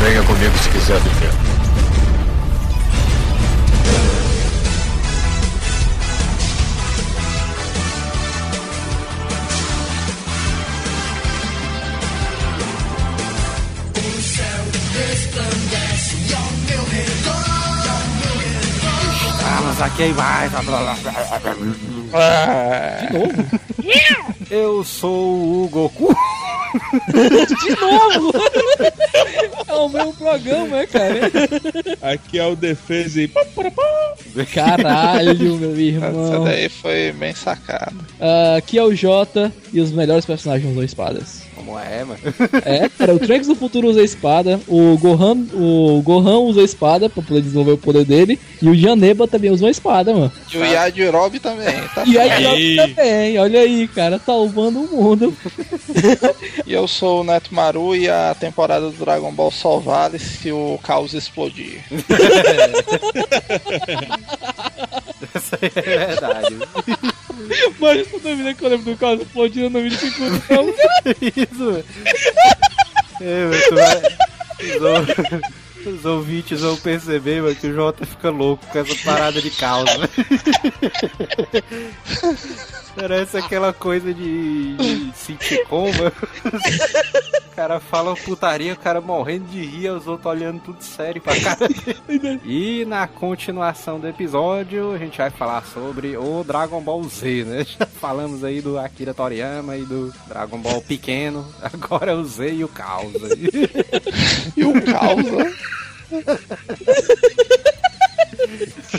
Venha comigo se quiser viver. Estamos aqui mais. De novo? Eu sou o Goku. De novo! O meu programa, é, cara? Aqui é o defesa e. Caralho, meu Essa irmão. daí foi bem sacada. Ah, aqui é o Jota e os melhores personagens usam espadas. Como é, mano? É, cara, o Trunks do futuro usa espada, o Gohan, o Gohan usa espada pra poder desenvolver o poder dele, e o Janeba também usa uma espada, mano. E o Yajirobe também, tá E Aí. também, olha aí, cara, salvando o mundo. E eu sou o Neto Maru e a temporada do Dragon Ball só vale se o caos explodir. Isso aí é verdade. Mas toda vida que eu lembro do caso explodindo, eu não me fico não. Isso, mano. É, vai... Os, ou- os ouvintes vão perceber, mano, que o Jota fica louco com essa parada de causa. Parece aquela coisa de, de sitcom. O cara fala putaria, o cara morrendo de rir, os outros olhando tudo sério pra cara dele. E na continuação do episódio, a gente vai falar sobre o Dragon Ball Z, né? Já falamos aí do Akira Toriyama e do Dragon Ball pequeno. Agora é o Z e o Caos. aí. E o caos, né?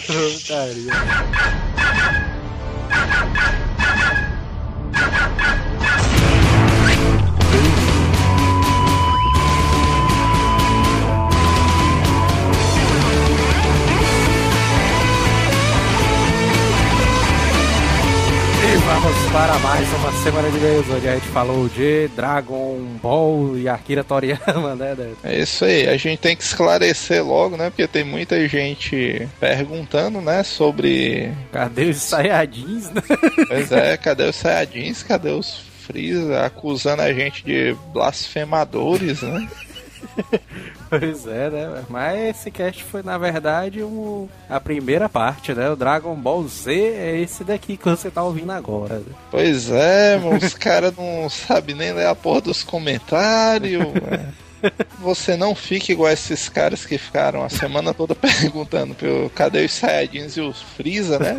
Putaria. 助けて! Vamos para mais uma semana de e-mails, onde a gente falou de Dragon Ball e Akira Toriyama, né? né? É isso aí, a gente tem que esclarecer logo, né? Porque tem muita gente perguntando, né? Sobre. Cadê os Saiyajins, né? Pois é, cadê os Saiyajins? Cadê os Freeza? Acusando a gente de blasfemadores, né? Pois é, né? Mas esse cast foi, na verdade, um, a primeira parte, né? O Dragon Ball Z é esse daqui que você tá ouvindo agora. né? Pois é, mano, os caras não sabem nem ler a porra dos comentários. Você não fique igual esses caras que ficaram a semana toda perguntando pelo cadê os Saiyajins e os Freeza, né?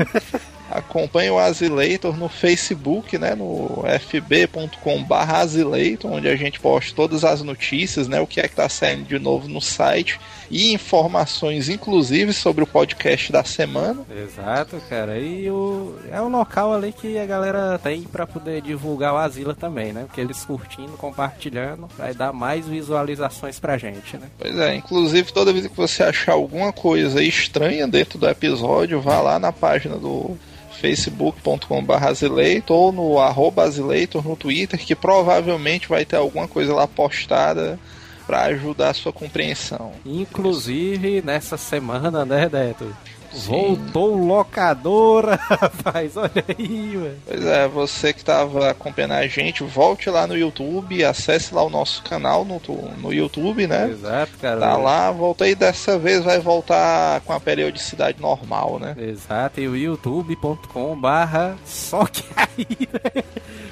Acompanhe o Azileitor no Facebook, né? No fb.com.br Azileitor, onde a gente posta todas as notícias, né? O que é que tá saindo de novo no site e informações, inclusive, sobre o podcast da semana. Exato, cara. E o, é um local ali que a galera tem pra poder divulgar o Asila também, né? Porque eles curtindo, compartilhando, vai dar mais visualizações pra gente, né? Pois é, inclusive toda vez que você achar alguma coisa estranha dentro do episódio, vá lá na página do facebook.com.br ou no arroba no Twitter, que provavelmente vai ter alguma coisa lá postada para ajudar a sua compreensão. Inclusive, nessa semana, né, Neto? Voltou locadora, rapaz. Olha aí, mano. Pois é, você que estava acompanhando a gente, volte lá no YouTube, acesse lá o nosso canal no, no YouTube, né? Exato, cara. Tá lá, voltei dessa vez, vai voltar com a periodicidade normal, né? Exato, e o youtube.com barra só que aí, né?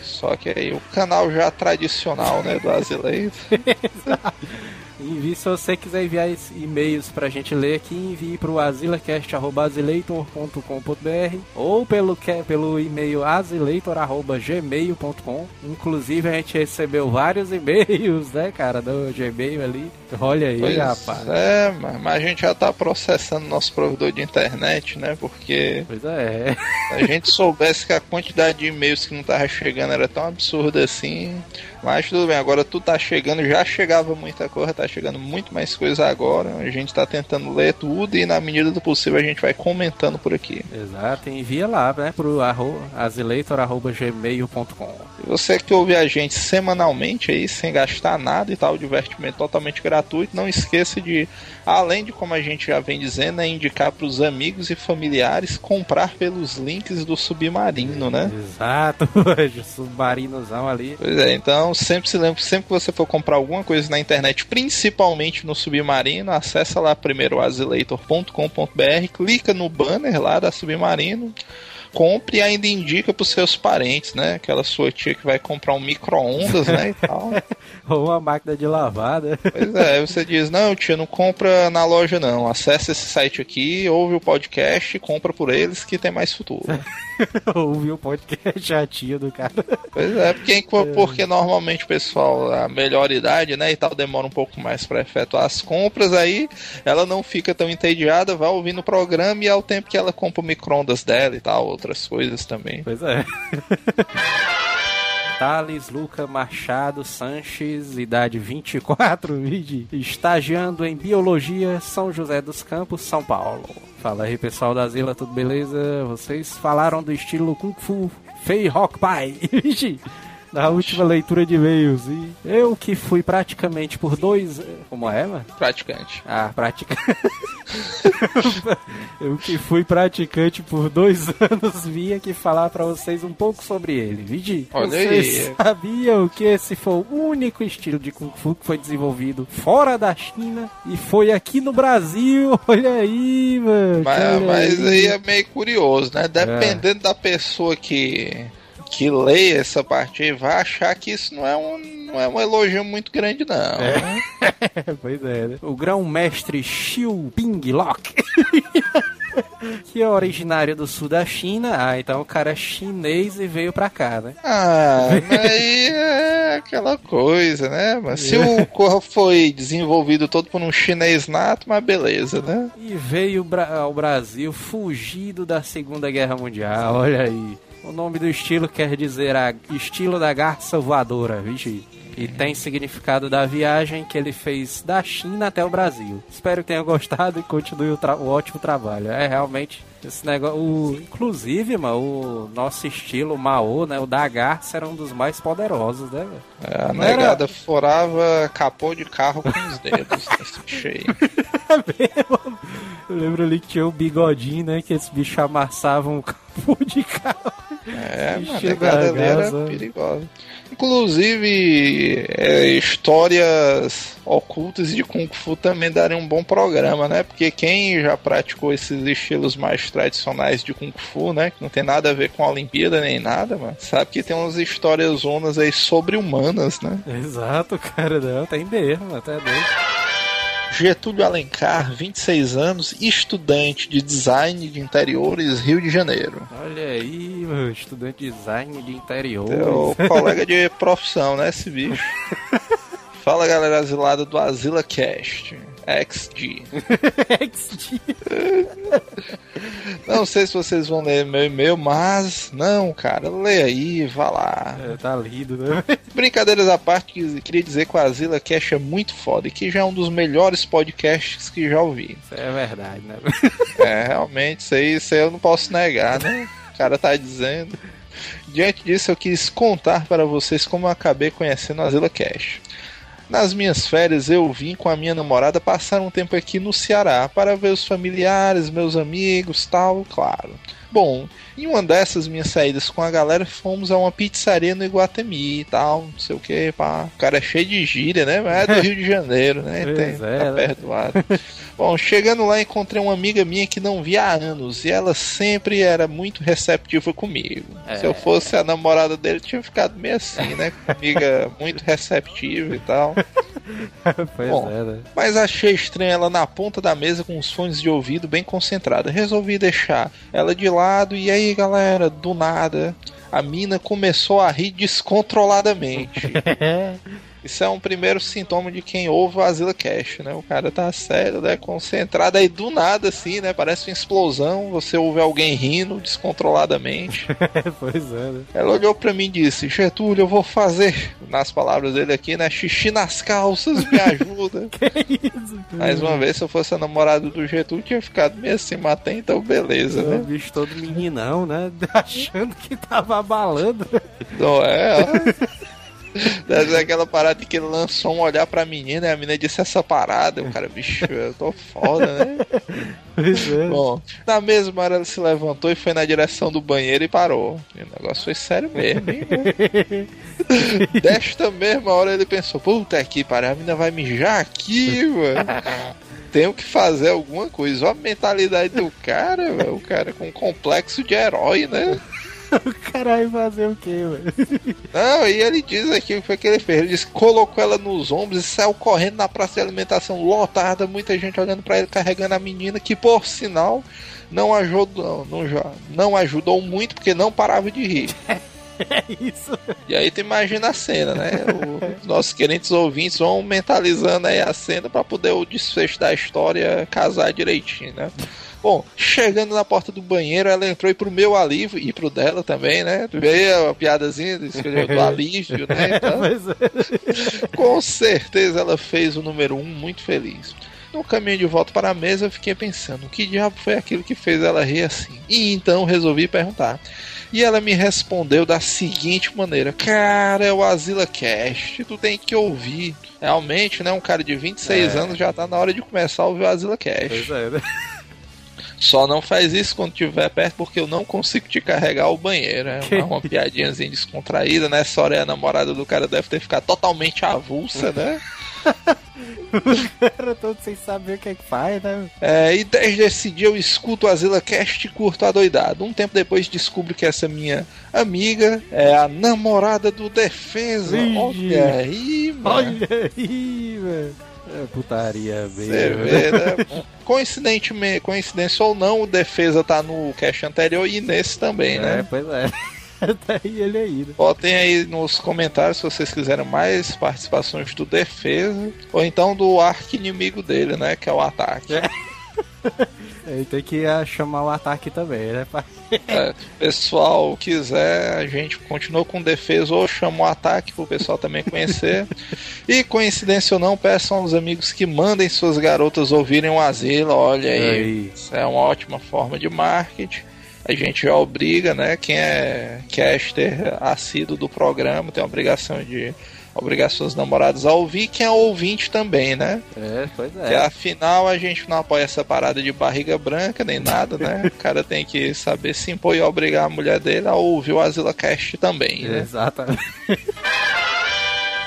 Só que aí o canal já tradicional, né, do Azileito. Envie se você quiser enviar e-mails pra gente ler aqui, envie pro asilacast.azileitor.com.br ou pelo, pelo e-mail azileitor.gmail.com. Inclusive a gente recebeu vários e-mails, né, cara, do Gmail ali. Olha aí, Pois rapaz. é, mas a gente já tá processando nosso provedor de internet, né? Porque Pois é. se a gente soubesse que a quantidade de e-mails que não tava chegando era tão absurda assim. Mas tudo bem, agora tudo tá chegando, já chegava muita coisa, tá chegando muito mais coisa agora. A gente tá tentando ler tudo e na medida do possível a gente vai comentando por aqui. Exato, envia lá, né, pro. Se Você que ouve a gente semanalmente aí, sem gastar nada e tal, divertimento totalmente gratuito, não esqueça de, além de como a gente já vem dizendo, é indicar para os amigos e familiares comprar pelos links do Submarino, né? Exato, submarinozão ali. Pois é, então sempre se lembre, sempre que você for comprar alguma coisa na internet, principalmente no Submarino, acessa lá primeiro azileitor.com.br, clica no banner lá da Submarino compre e ainda indica pros seus parentes, né? Aquela sua tia que vai comprar um micro-ondas, né? E tal. Ou uma máquina de lavada. Pois é, aí você diz, não, tia, não compra na loja não. Acesse esse site aqui, ouve o podcast e compra por eles que tem mais futuro. ouve o podcast a tia do cara. Pois é, porque, porque normalmente o pessoal, a melhor idade, né, e tal, demora um pouco mais para efetuar as compras, aí ela não fica tão entediada, vai ouvindo o programa e ao tempo que ela compra o micro-ondas dela e tal, outras coisas também. Pois é. Thales Luca Machado Sanches, idade 24, estagiando em Biologia, São José dos Campos, São Paulo. Fala aí pessoal da Zila, tudo beleza? Vocês falaram do estilo Kung Fu Fei Rock Pai. na última leitura de e-mails. E eu que fui praticamente por dois. Como é, mano? Praticante. Ah, praticante. eu que fui praticante por dois anos, vim aqui falar para vocês um pouco sobre ele. Vidi? Olha vocês aí. sabiam que esse foi o único estilo de Kung Fu que foi desenvolvido fora da China e foi aqui no Brasil? Olha aí, mano. Mas, mas aí é meio curioso, né? Dependendo da pessoa que que leia essa parte aí vai achar que isso não é um, não é um elogio muito grande, não. É. pois é, né? O grão-mestre Xiu Ping Lok. que é originário do sul da China. Ah, então o cara é chinês e veio pra cá, né? Ah, aí é aquela coisa, né? Mas se o Corra foi desenvolvido todo por um chinês nato, mas beleza, né? E veio ao Brasil fugido da Segunda Guerra Mundial, olha aí. O nome do estilo quer dizer a estilo da garça voadora, vixe. E tem significado da viagem que ele fez da China até o Brasil. Espero que tenha gostado e continue o, o ótimo trabalho. É realmente esse negócio. O, inclusive, mano, o nosso estilo Mao, né? O da garça era um dos mais poderosos, né? É, a negada era... forava capô de carro com os dedos cheio. Eu lembro ali que tinha o bigodinho, né? Que esses bichos amassavam o capô de carro. É, mano, a negada era perigosa. Inclusive, é, histórias ocultas de Kung Fu também dariam um bom programa, né? Porque quem já praticou esses estilos mais tradicionais de Kung Fu, né? Que não tem nada a ver com a Olimpíada nem nada, mano. Sabe que tem umas histórias zonas aí sobre-humanas, né? Exato, cara. Não, tem mesmo, até doido. Getúlio Alencar, 26 anos, estudante de design de interiores, Rio de Janeiro. Olha aí, meu, estudante de design de interiores. O colega de profissão, né, esse bicho. Fala galera asilada do Asila Cast. XG. XG. não sei se vocês vão ler meu e-mail, mas não, cara, lê aí, vá lá. É, tá lido, né? Brincadeiras à parte, queria dizer que o Asila Cash é muito foda e que já é um dos melhores podcasts que já ouvi. Isso é verdade, né? é, realmente, isso aí, isso aí eu não posso negar, né? O cara tá dizendo. Diante disso, eu quis contar para vocês como eu acabei conhecendo o Asila Cash. Nas minhas férias, eu vim com a minha namorada passar um tempo aqui no Ceará para ver os familiares, meus amigos, tal, claro. Bom, em uma dessas minhas saídas com a galera, fomos a uma pizzaria no Iguatemi e tal, não sei o que, pá. O cara é cheio de gíria, né? Mas é do Rio de Janeiro, né? Tem, é, tá né? perdoado. Bom, chegando lá, encontrei uma amiga minha que não via há anos e ela sempre era muito receptiva comigo. É. Se eu fosse a namorada dele, tinha ficado meio assim, né? Amiga muito receptiva e tal. pois Bom, é, né? Mas achei estranha ela na ponta da mesa com os fones de ouvido bem concentrada. Resolvi deixar ela de lado e aí, galera, do nada, a mina começou a rir descontroladamente. Isso é um primeiro sintoma de quem ouve o Asila Cash, né? O cara tá sério, né? Concentrado aí do nada, assim, né? Parece uma explosão. Você ouve alguém rindo descontroladamente. pois é, né? Ela olhou para mim e disse: Getúlio, eu vou fazer, nas palavras dele aqui, né? Xixi nas calças, me ajuda. que isso? Mais uma vez, se eu fosse a namorada do Getúlio, tinha ficado meio assim, até então, beleza, O né? bicho todo meninão, né? Achando que tava abalando. Não é? ó. Aquela parada que ele lançou um olhar pra menina e a menina disse essa parada. O cara, bicho, eu tô foda, né? Pois é. Bom, na mesma hora ela se levantou e foi na direção do banheiro e parou. E o negócio foi sério mesmo, hein? Desta mesma hora ele pensou: puta que pariu, a menina vai mijar aqui, mano. Tenho que fazer alguma coisa. Olha a mentalidade do cara, velho. O cara com um complexo de herói, né? Caralho, fazer o quê, velho? Não, e ele diz aqui o que foi que ele fez. Ele disse colocou ela nos ombros e saiu correndo na praça de alimentação lotada, muita gente olhando pra ele carregando a menina, que por sinal não ajudou, não, já- não ajudou muito porque não parava de rir. É isso. E aí tu imagina a cena, né? O- Os nossos queridos ouvintes vão mentalizando aí a cena pra poder o desfecho da história casar direitinho, né? Bom, chegando na porta do banheiro, ela entrou e pro meu alívio, e pro dela também, né? Vê a piadazinha do alívio, né? Então, Pois é. com certeza ela fez o número um muito feliz. No caminho de volta para a mesa, eu fiquei pensando: o que diabo foi aquilo que fez ela rir assim? E então resolvi perguntar. E ela me respondeu da seguinte maneira: Cara, é o Asila Cast, tu tem que ouvir. Realmente, né? Um cara de 26 É. anos já tá na hora de começar a ouvir o Asila Cast. Pois é, né? Só não faz isso quando estiver perto, porque eu não consigo te carregar ao banheiro. É uma, uma piadinhazinha descontraída, né? Sora é a namorada do cara, deve ter ficado totalmente avulsa, né? O cara todo sem saber o que é que faz, né? É, e desde esse dia eu escuto o Azila Cast e curto a doidado. Um tempo depois descubro que essa minha amiga é a namorada do Defesa. Olha aí, mano. Olha aí, velho. É putaria Você mesmo. vê, né? Coincidentemente, coincidência ou não, o Defesa tá no cast anterior e nesse também, É, né? pois é. Tá aí ele aí, né? Botem aí nos comentários se vocês quiserem mais participações do Defesa ou então do arco inimigo dele, né? Que é o ataque. É. Ele tem que ah, chamar o ataque também, né? pai? É, pessoal quiser, a gente continua com defesa ou chama o ataque para o pessoal também conhecer. e coincidência ou não, peçam aos amigos que mandem suas garotas ouvirem o asilo. Olha aí, Aí. isso é uma ótima forma de marketing. A gente já obriga, né? Quem é caster assíduo do programa tem a obrigação de obrigar suas namoradas a ouvir. Quem é ouvinte também, né? É, pois é. afinal a gente não apoia essa parada de barriga branca nem nada, né? O cara tem que saber se impor e obrigar a mulher dele a ouvir o Asila Cast também, né? Exatamente.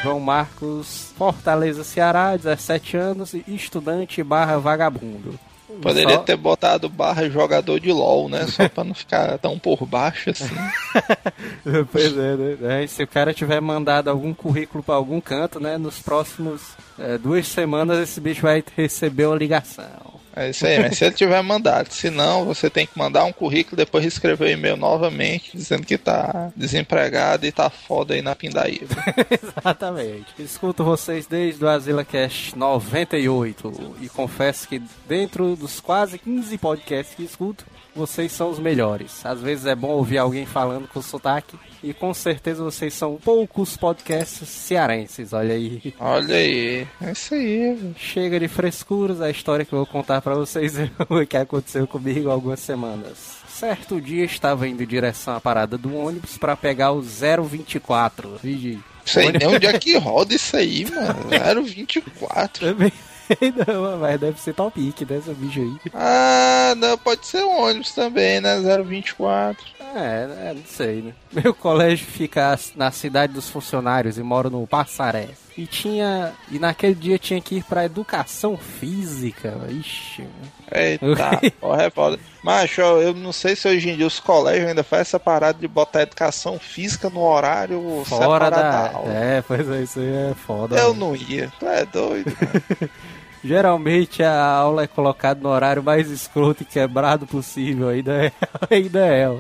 João Marcos, Fortaleza, Ceará, 17 anos, estudante barra vagabundo. Poderia Só- ter botado barra jogador de LOL, né? Só pra não ficar tão por baixo assim. Pois é, né? É, Se o cara tiver mandado algum currículo pra algum canto, né? Nos próximos é, duas semanas esse bicho vai receber uma ligação. É isso aí, mas se ele tiver mandado. Se não, você tem que mandar um currículo depois escrever o e-mail novamente, dizendo que tá desempregado e tá foda aí na pindaíba. Exatamente. Escuto vocês desde o Azila Cast 98 e confesso que dentro dos quase 15 podcasts que escuto, vocês são os melhores. Às vezes é bom ouvir alguém falando com sotaque e com certeza vocês são poucos podcasts cearenses, olha aí. Olha aí, é isso aí. velho. Chega de frescuras, a história que eu vou contar pra vocês é o que aconteceu comigo há algumas semanas. Certo dia estava indo em direção à parada do ônibus pra pegar o 024. Vigi. Sei nem onde é que roda isso aí, mano. 024. Também não, mas deve ser Topic dessa bicho aí. Ah, não, pode ser um ônibus também, né? 024. É, é, não sei, né? Meu colégio fica na cidade dos funcionários e moro no Passaré. E tinha. E naquele dia tinha que ir pra educação física. Ixi. Eita, porra, é foda. Macho, eu não sei se hoje em dia os colégios ainda fazem essa parada de botar educação física no horário Fora separado da. aula. É, pois é, isso aí é foda. Eu mano. não ia, tu é doido. mano. Geralmente a aula é colocada no horário mais escroto e quebrado possível. Ainda é, ainda é. ó.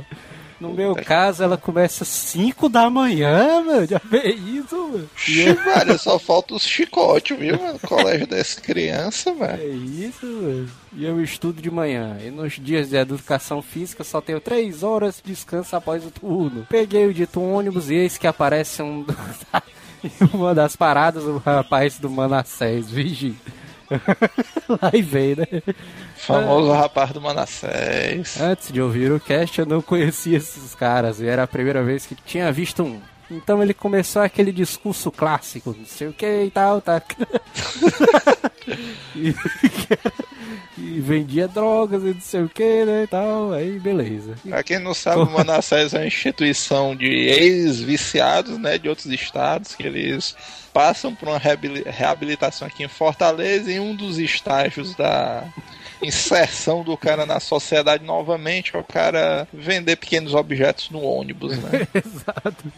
No meu caso, ela começa às 5 da manhã, meu. Já vê isso, mano. Ixi, Maria, só falta os chicotes, viu, mano? Colégio dessa criança, É velho. isso, mano. E eu estudo de manhã. E nos dias de educação física só tenho três horas de descanso após o turno. Peguei o dito ônibus e eis que aparece um. em uma das paradas, o rapaz do Manassés, vigi. Lá e vem, né? Famoso rapaz do Manassés. Antes de ouvir o cast, eu não conhecia esses caras e era a primeira vez que tinha visto um. Então ele começou aquele discurso clássico, não sei o que e tal, tá. e, e vendia drogas e não sei o que, né, e tal, aí beleza. Pra quem não sabe, o Manassés é uma instituição de ex-viciados, né, de outros estados, que eles passam por uma reabili- reabilitação aqui em Fortaleza e um dos estágios da inserção do cara na sociedade novamente é o cara vender pequenos objetos no ônibus, né? Exato.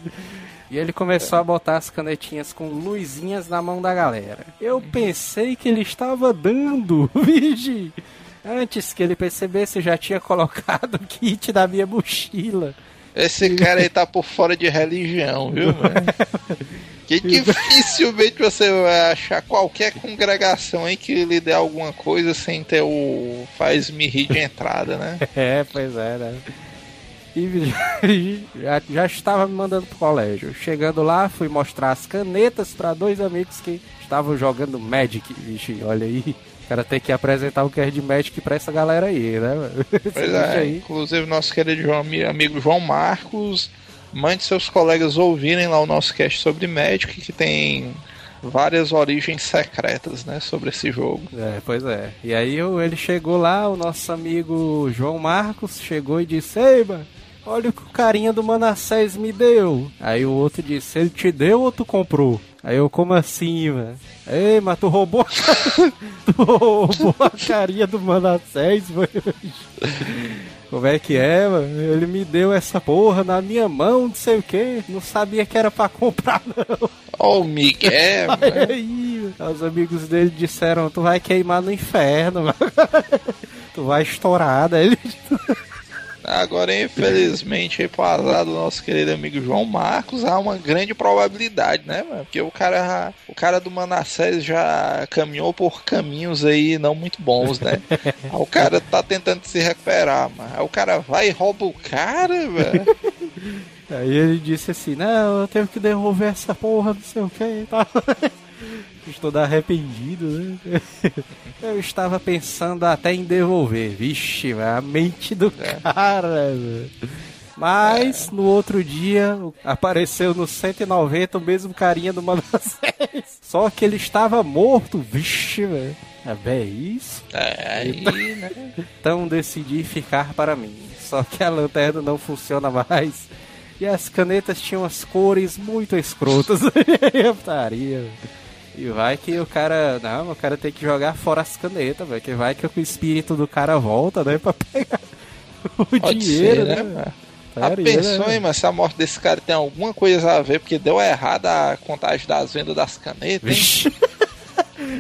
E ele começou a botar as canetinhas com luzinhas na mão da galera. Eu pensei que ele estava dando, vigi. Antes que ele percebesse, eu já tinha colocado o kit na minha mochila. Esse cara aí tá por fora de religião, viu, mano? Que dificilmente você vai achar qualquer congregação aí que lhe dê alguma coisa sem ter o faz-me rir de entrada, né? É, pois é, né? E já, já estava me mandando pro colégio. Chegando lá, fui mostrar as canetas para dois amigos que estavam jogando Magic. Vixe, olha aí. O cara tem que apresentar o que é de Magic pra essa galera aí, né? Pois é, aí. inclusive nosso querido amigo João Marcos, mande seus colegas ouvirem lá o nosso cast sobre Magic, que tem várias origens secretas, né, sobre esse jogo. É, pois é. E aí ele chegou lá, o nosso amigo João Marcos chegou e disse: Ei, mano, olha o que o carinha do Manassés me deu. Aí o outro disse: Ele te deu ou tu comprou? Aí eu, como assim, mano? Ei, mas tu roubou, tu roubou a carinha do Manassés, mano. Como é que é, mano? Ele me deu essa porra na minha mão, não sei o que. Não sabia que era pra comprar, não. Ó o Miguel, mano. Aí, os amigos dele disseram, tu vai queimar no inferno, mano. tu vai estourar, né? Ele... Agora, infelizmente, azar do nosso querido amigo João Marcos, há uma grande probabilidade, né, mano? Porque o cara, o cara do Manassés já caminhou por caminhos aí não muito bons, né? Aí o cara tá tentando se recuperar, mano. Aí o cara vai e rouba o cara, velho. Aí ele disse assim, não, eu tenho que devolver essa porra, não sei o que e tal. Estou arrependido, né? Eu estava pensando até em devolver. Vixe, a mente do cara, velho. Mas no outro dia apareceu no 190 o mesmo carinha do Manassés. Só que ele estava morto. Vixe, velho. É bem isso. É, aí, né? Então decidi ficar para mim. Só que a lanterna não funciona mais. E as canetas tinham as cores muito escrotas. Eu putaria. E vai que o cara. Não, o cara tem que jogar fora as canetas, velho. Que vai que o espírito do cara volta, né? Pra pegar o Pode dinheiro, ser, né? né, mano? Putaria, pensou, né? mano, se a morte desse cara tem alguma coisa a ver, porque deu errada a contagem das vendas das canetas.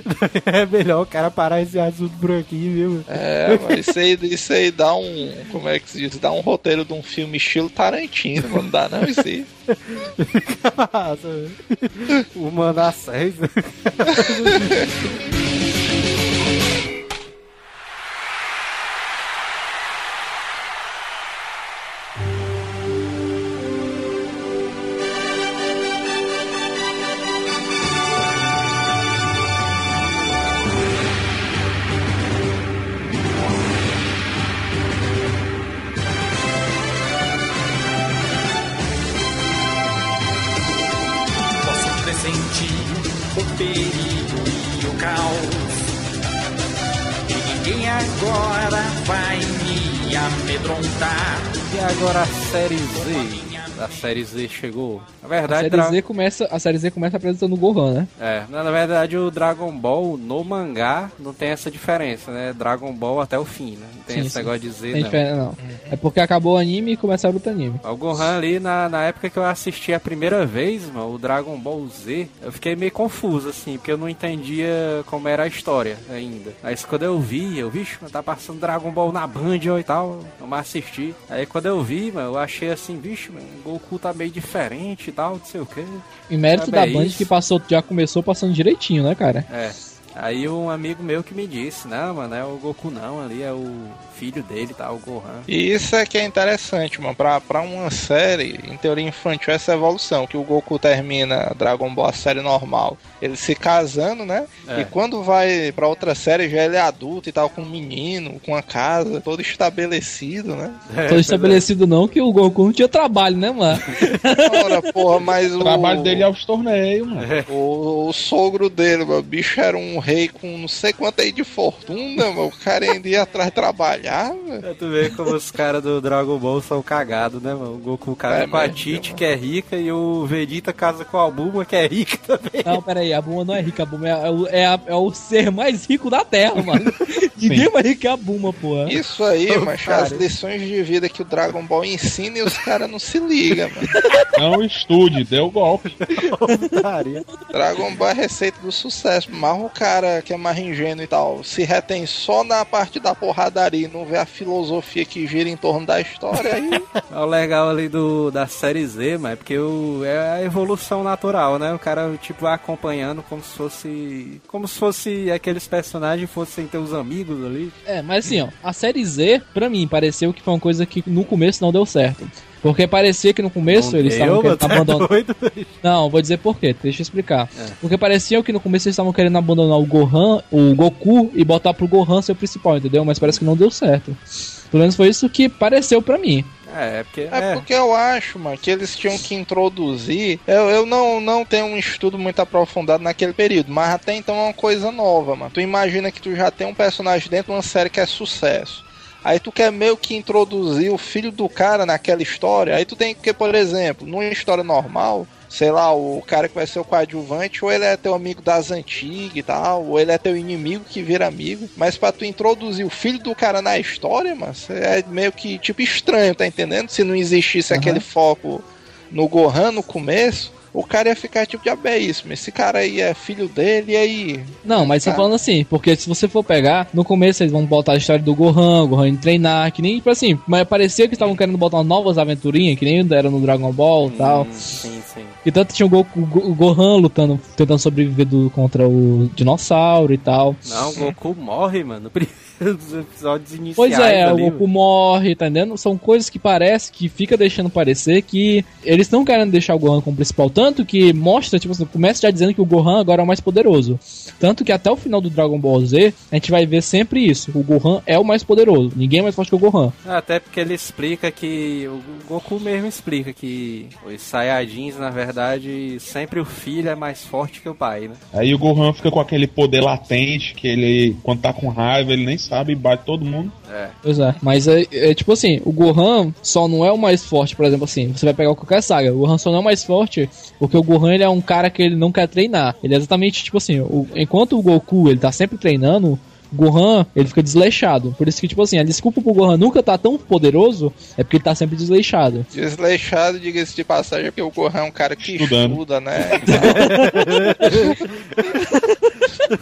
é melhor o cara parar esse assunto por aqui, viu? É, mas isso aí, isso aí dá um. Como é que se diz? Dá um roteiro de um filme estilo Tarantino, mano. Não dá não isso aí. Massa, velho. o Manassés. Série Z chegou. Na A verdade, série, Dra- Z começa, a série Z começa apresentando o Gohan, né? É, na na verdade o Dragon Ball no mangá não tem essa diferença, né? Dragon Ball até o fim, né? Não tem Sim, esse sim. negócio de Z, Tem não. diferença, não. É porque acabou o anime e começaram outro anime. O Gohan ali, na, na época que eu assisti a primeira vez, mano, o Dragon Ball Z, eu fiquei meio confuso, assim, porque eu não entendia como era a história ainda. Aí quando eu vi, eu vi, tá passando Dragon Ball na Band ó, e tal, vamos assistir. Aí quando eu vi, mano, eu achei assim, bicho, mano, Goku tá meio diferente e tal, não sei o quê. Em mérito Sabe, da é Band isso. que passou, já começou passando direitinho, né, cara? É. Aí um amigo meu que me disse, não, mano, é o Goku não, ali é o filho dele, tá, o Gohan. E isso é que é interessante, mano. Pra, pra uma série, em teoria infantil, essa evolução, que o Goku termina Dragon Ball a série normal, ele se casando, né? É. E quando vai pra outra série, já ele é adulto e tal, com um menino, com uma casa, todo estabelecido, né? É, Tô estabelecido não que o Goku não tinha trabalho, né, mano? Ora, porra, mas o. O trabalho dele é os torneios, mano. O, o sogro dele, mano, o bicho era um rei com não sei quanto aí de fortuna, mano. O cara ainda ia atrás trabalhar, mano. Pra tu ver como os caras do Dragon Ball são cagados, né, mano? O Goku casa É com a mesmo, Tite, mano. que é rica, e o Vegeta casa com a Bulma, que é rica também. Não, peraí, a Buma não é rica, a Buma é, o- é, a- é o ser mais rico da Terra, mano. Ninguém mais rico que a Buma, porra. Isso aí, Ô, mas cara. as lições de vida que o Dragon Ball ensina e os caras não se ligam, mano. Não estude, deu golpe. Dragon Ball é receita do sucesso. Mas o cara que é mais ingênuo e tal, se retém só na parte da porradaria e não vê a filosofia que gira em torno da história, aí O legal ali do, da série Z, mas é porque o, é a evolução natural, né? O cara, tipo, vai acompanhando como se fosse. Como se fosse aqueles personagens fossem teus amigos ali. É, mas assim, ó, a série Z, pra mim, pareceu que foi uma coisa que no começo não deu certo. Porque parecia que no começo Não eles estavam querendo tá abandonar. doido? Não, vou dizer por quê, deixa eu explicar. É. Porque parecia que no começo eles estavam querendo abandonar o Gohan, o Goku e botar pro Gohan ser o principal, entendeu? Mas parece que não deu certo. Pelo menos foi isso que pareceu pra mim. É, é porque. É, É, porque eu acho, mano, que eles tinham que introduzir. Eu, eu não, não tenho um estudo muito aprofundado naquele período, mas até então é uma coisa nova, mano. Tu imagina que tu já tem um personagem dentro de uma série que é sucesso. Aí tu quer meio que introduzir o filho do cara naquela história. Aí tu tem que, por exemplo, numa história normal, sei lá, o cara que vai ser o coadjuvante, ou ele é teu amigo das antigas e tal, ou ele é teu inimigo que vira amigo. Mas pra tu introduzir o filho do cara na história, mano, é meio que tipo estranho, tá entendendo? Se não existisse Aham. aquele foco no Gohan no começo, o cara ia ficar tipo de abéíssimo. Esse cara aí é filho dele, e aí. Não, mas tô Tá. falando assim, porque se você for pegar, no começo eles vão botar a história do Gohan, o Gohan indo treinar, que nem, tipo assim, mas parecia que estavam querendo botar novas aventurinhas, que nem era no Dragon Ball e tal. Hum, sim, sim. E tanto tinha o, Goku, o Go- o Gohan lutando, tentando sobreviver do, contra o dinossauro e tal. Não, o Goku morre, mano. Dos episódios iniciais. Pois é, ali, o Goku morre, tá entendendo? São coisas que parece que fica deixando parecer que eles estão querendo deixar o Gohan como principal. Tanto que mostra, tipo assim, começa já dizendo que o Gohan agora é o mais poderoso. Tanto que até o final do Dragon Ball Z, a gente vai ver sempre isso. O Gohan é o mais poderoso. Ninguém é mais forte que o Gohan. Até porque ele explica que. O Goku mesmo explica que os Saiyajins, na verdade, sempre o filho é mais forte que o pai, né? Aí o Gohan fica com aquele poder latente que ele, quando tá com raiva, ele nem sabe e bate todo mundo. É. Pois é. Mas é, é tipo assim, o Gohan só não é o mais forte, por exemplo assim, você vai pegar qualquer saga, o Gohan só não é o mais forte porque o Gohan ele é um cara que ele não quer treinar. Ele é exatamente tipo assim, o- enquanto o Goku ele tá sempre treinando, Gohan ele fica desleixado. Por isso que, tipo assim, a desculpa pro Gohan nunca tá tão poderoso é porque ele tá sempre desleixado. Desleixado, diga-se de passagem, porque o Gohan é um cara que Estudando. estuda, né?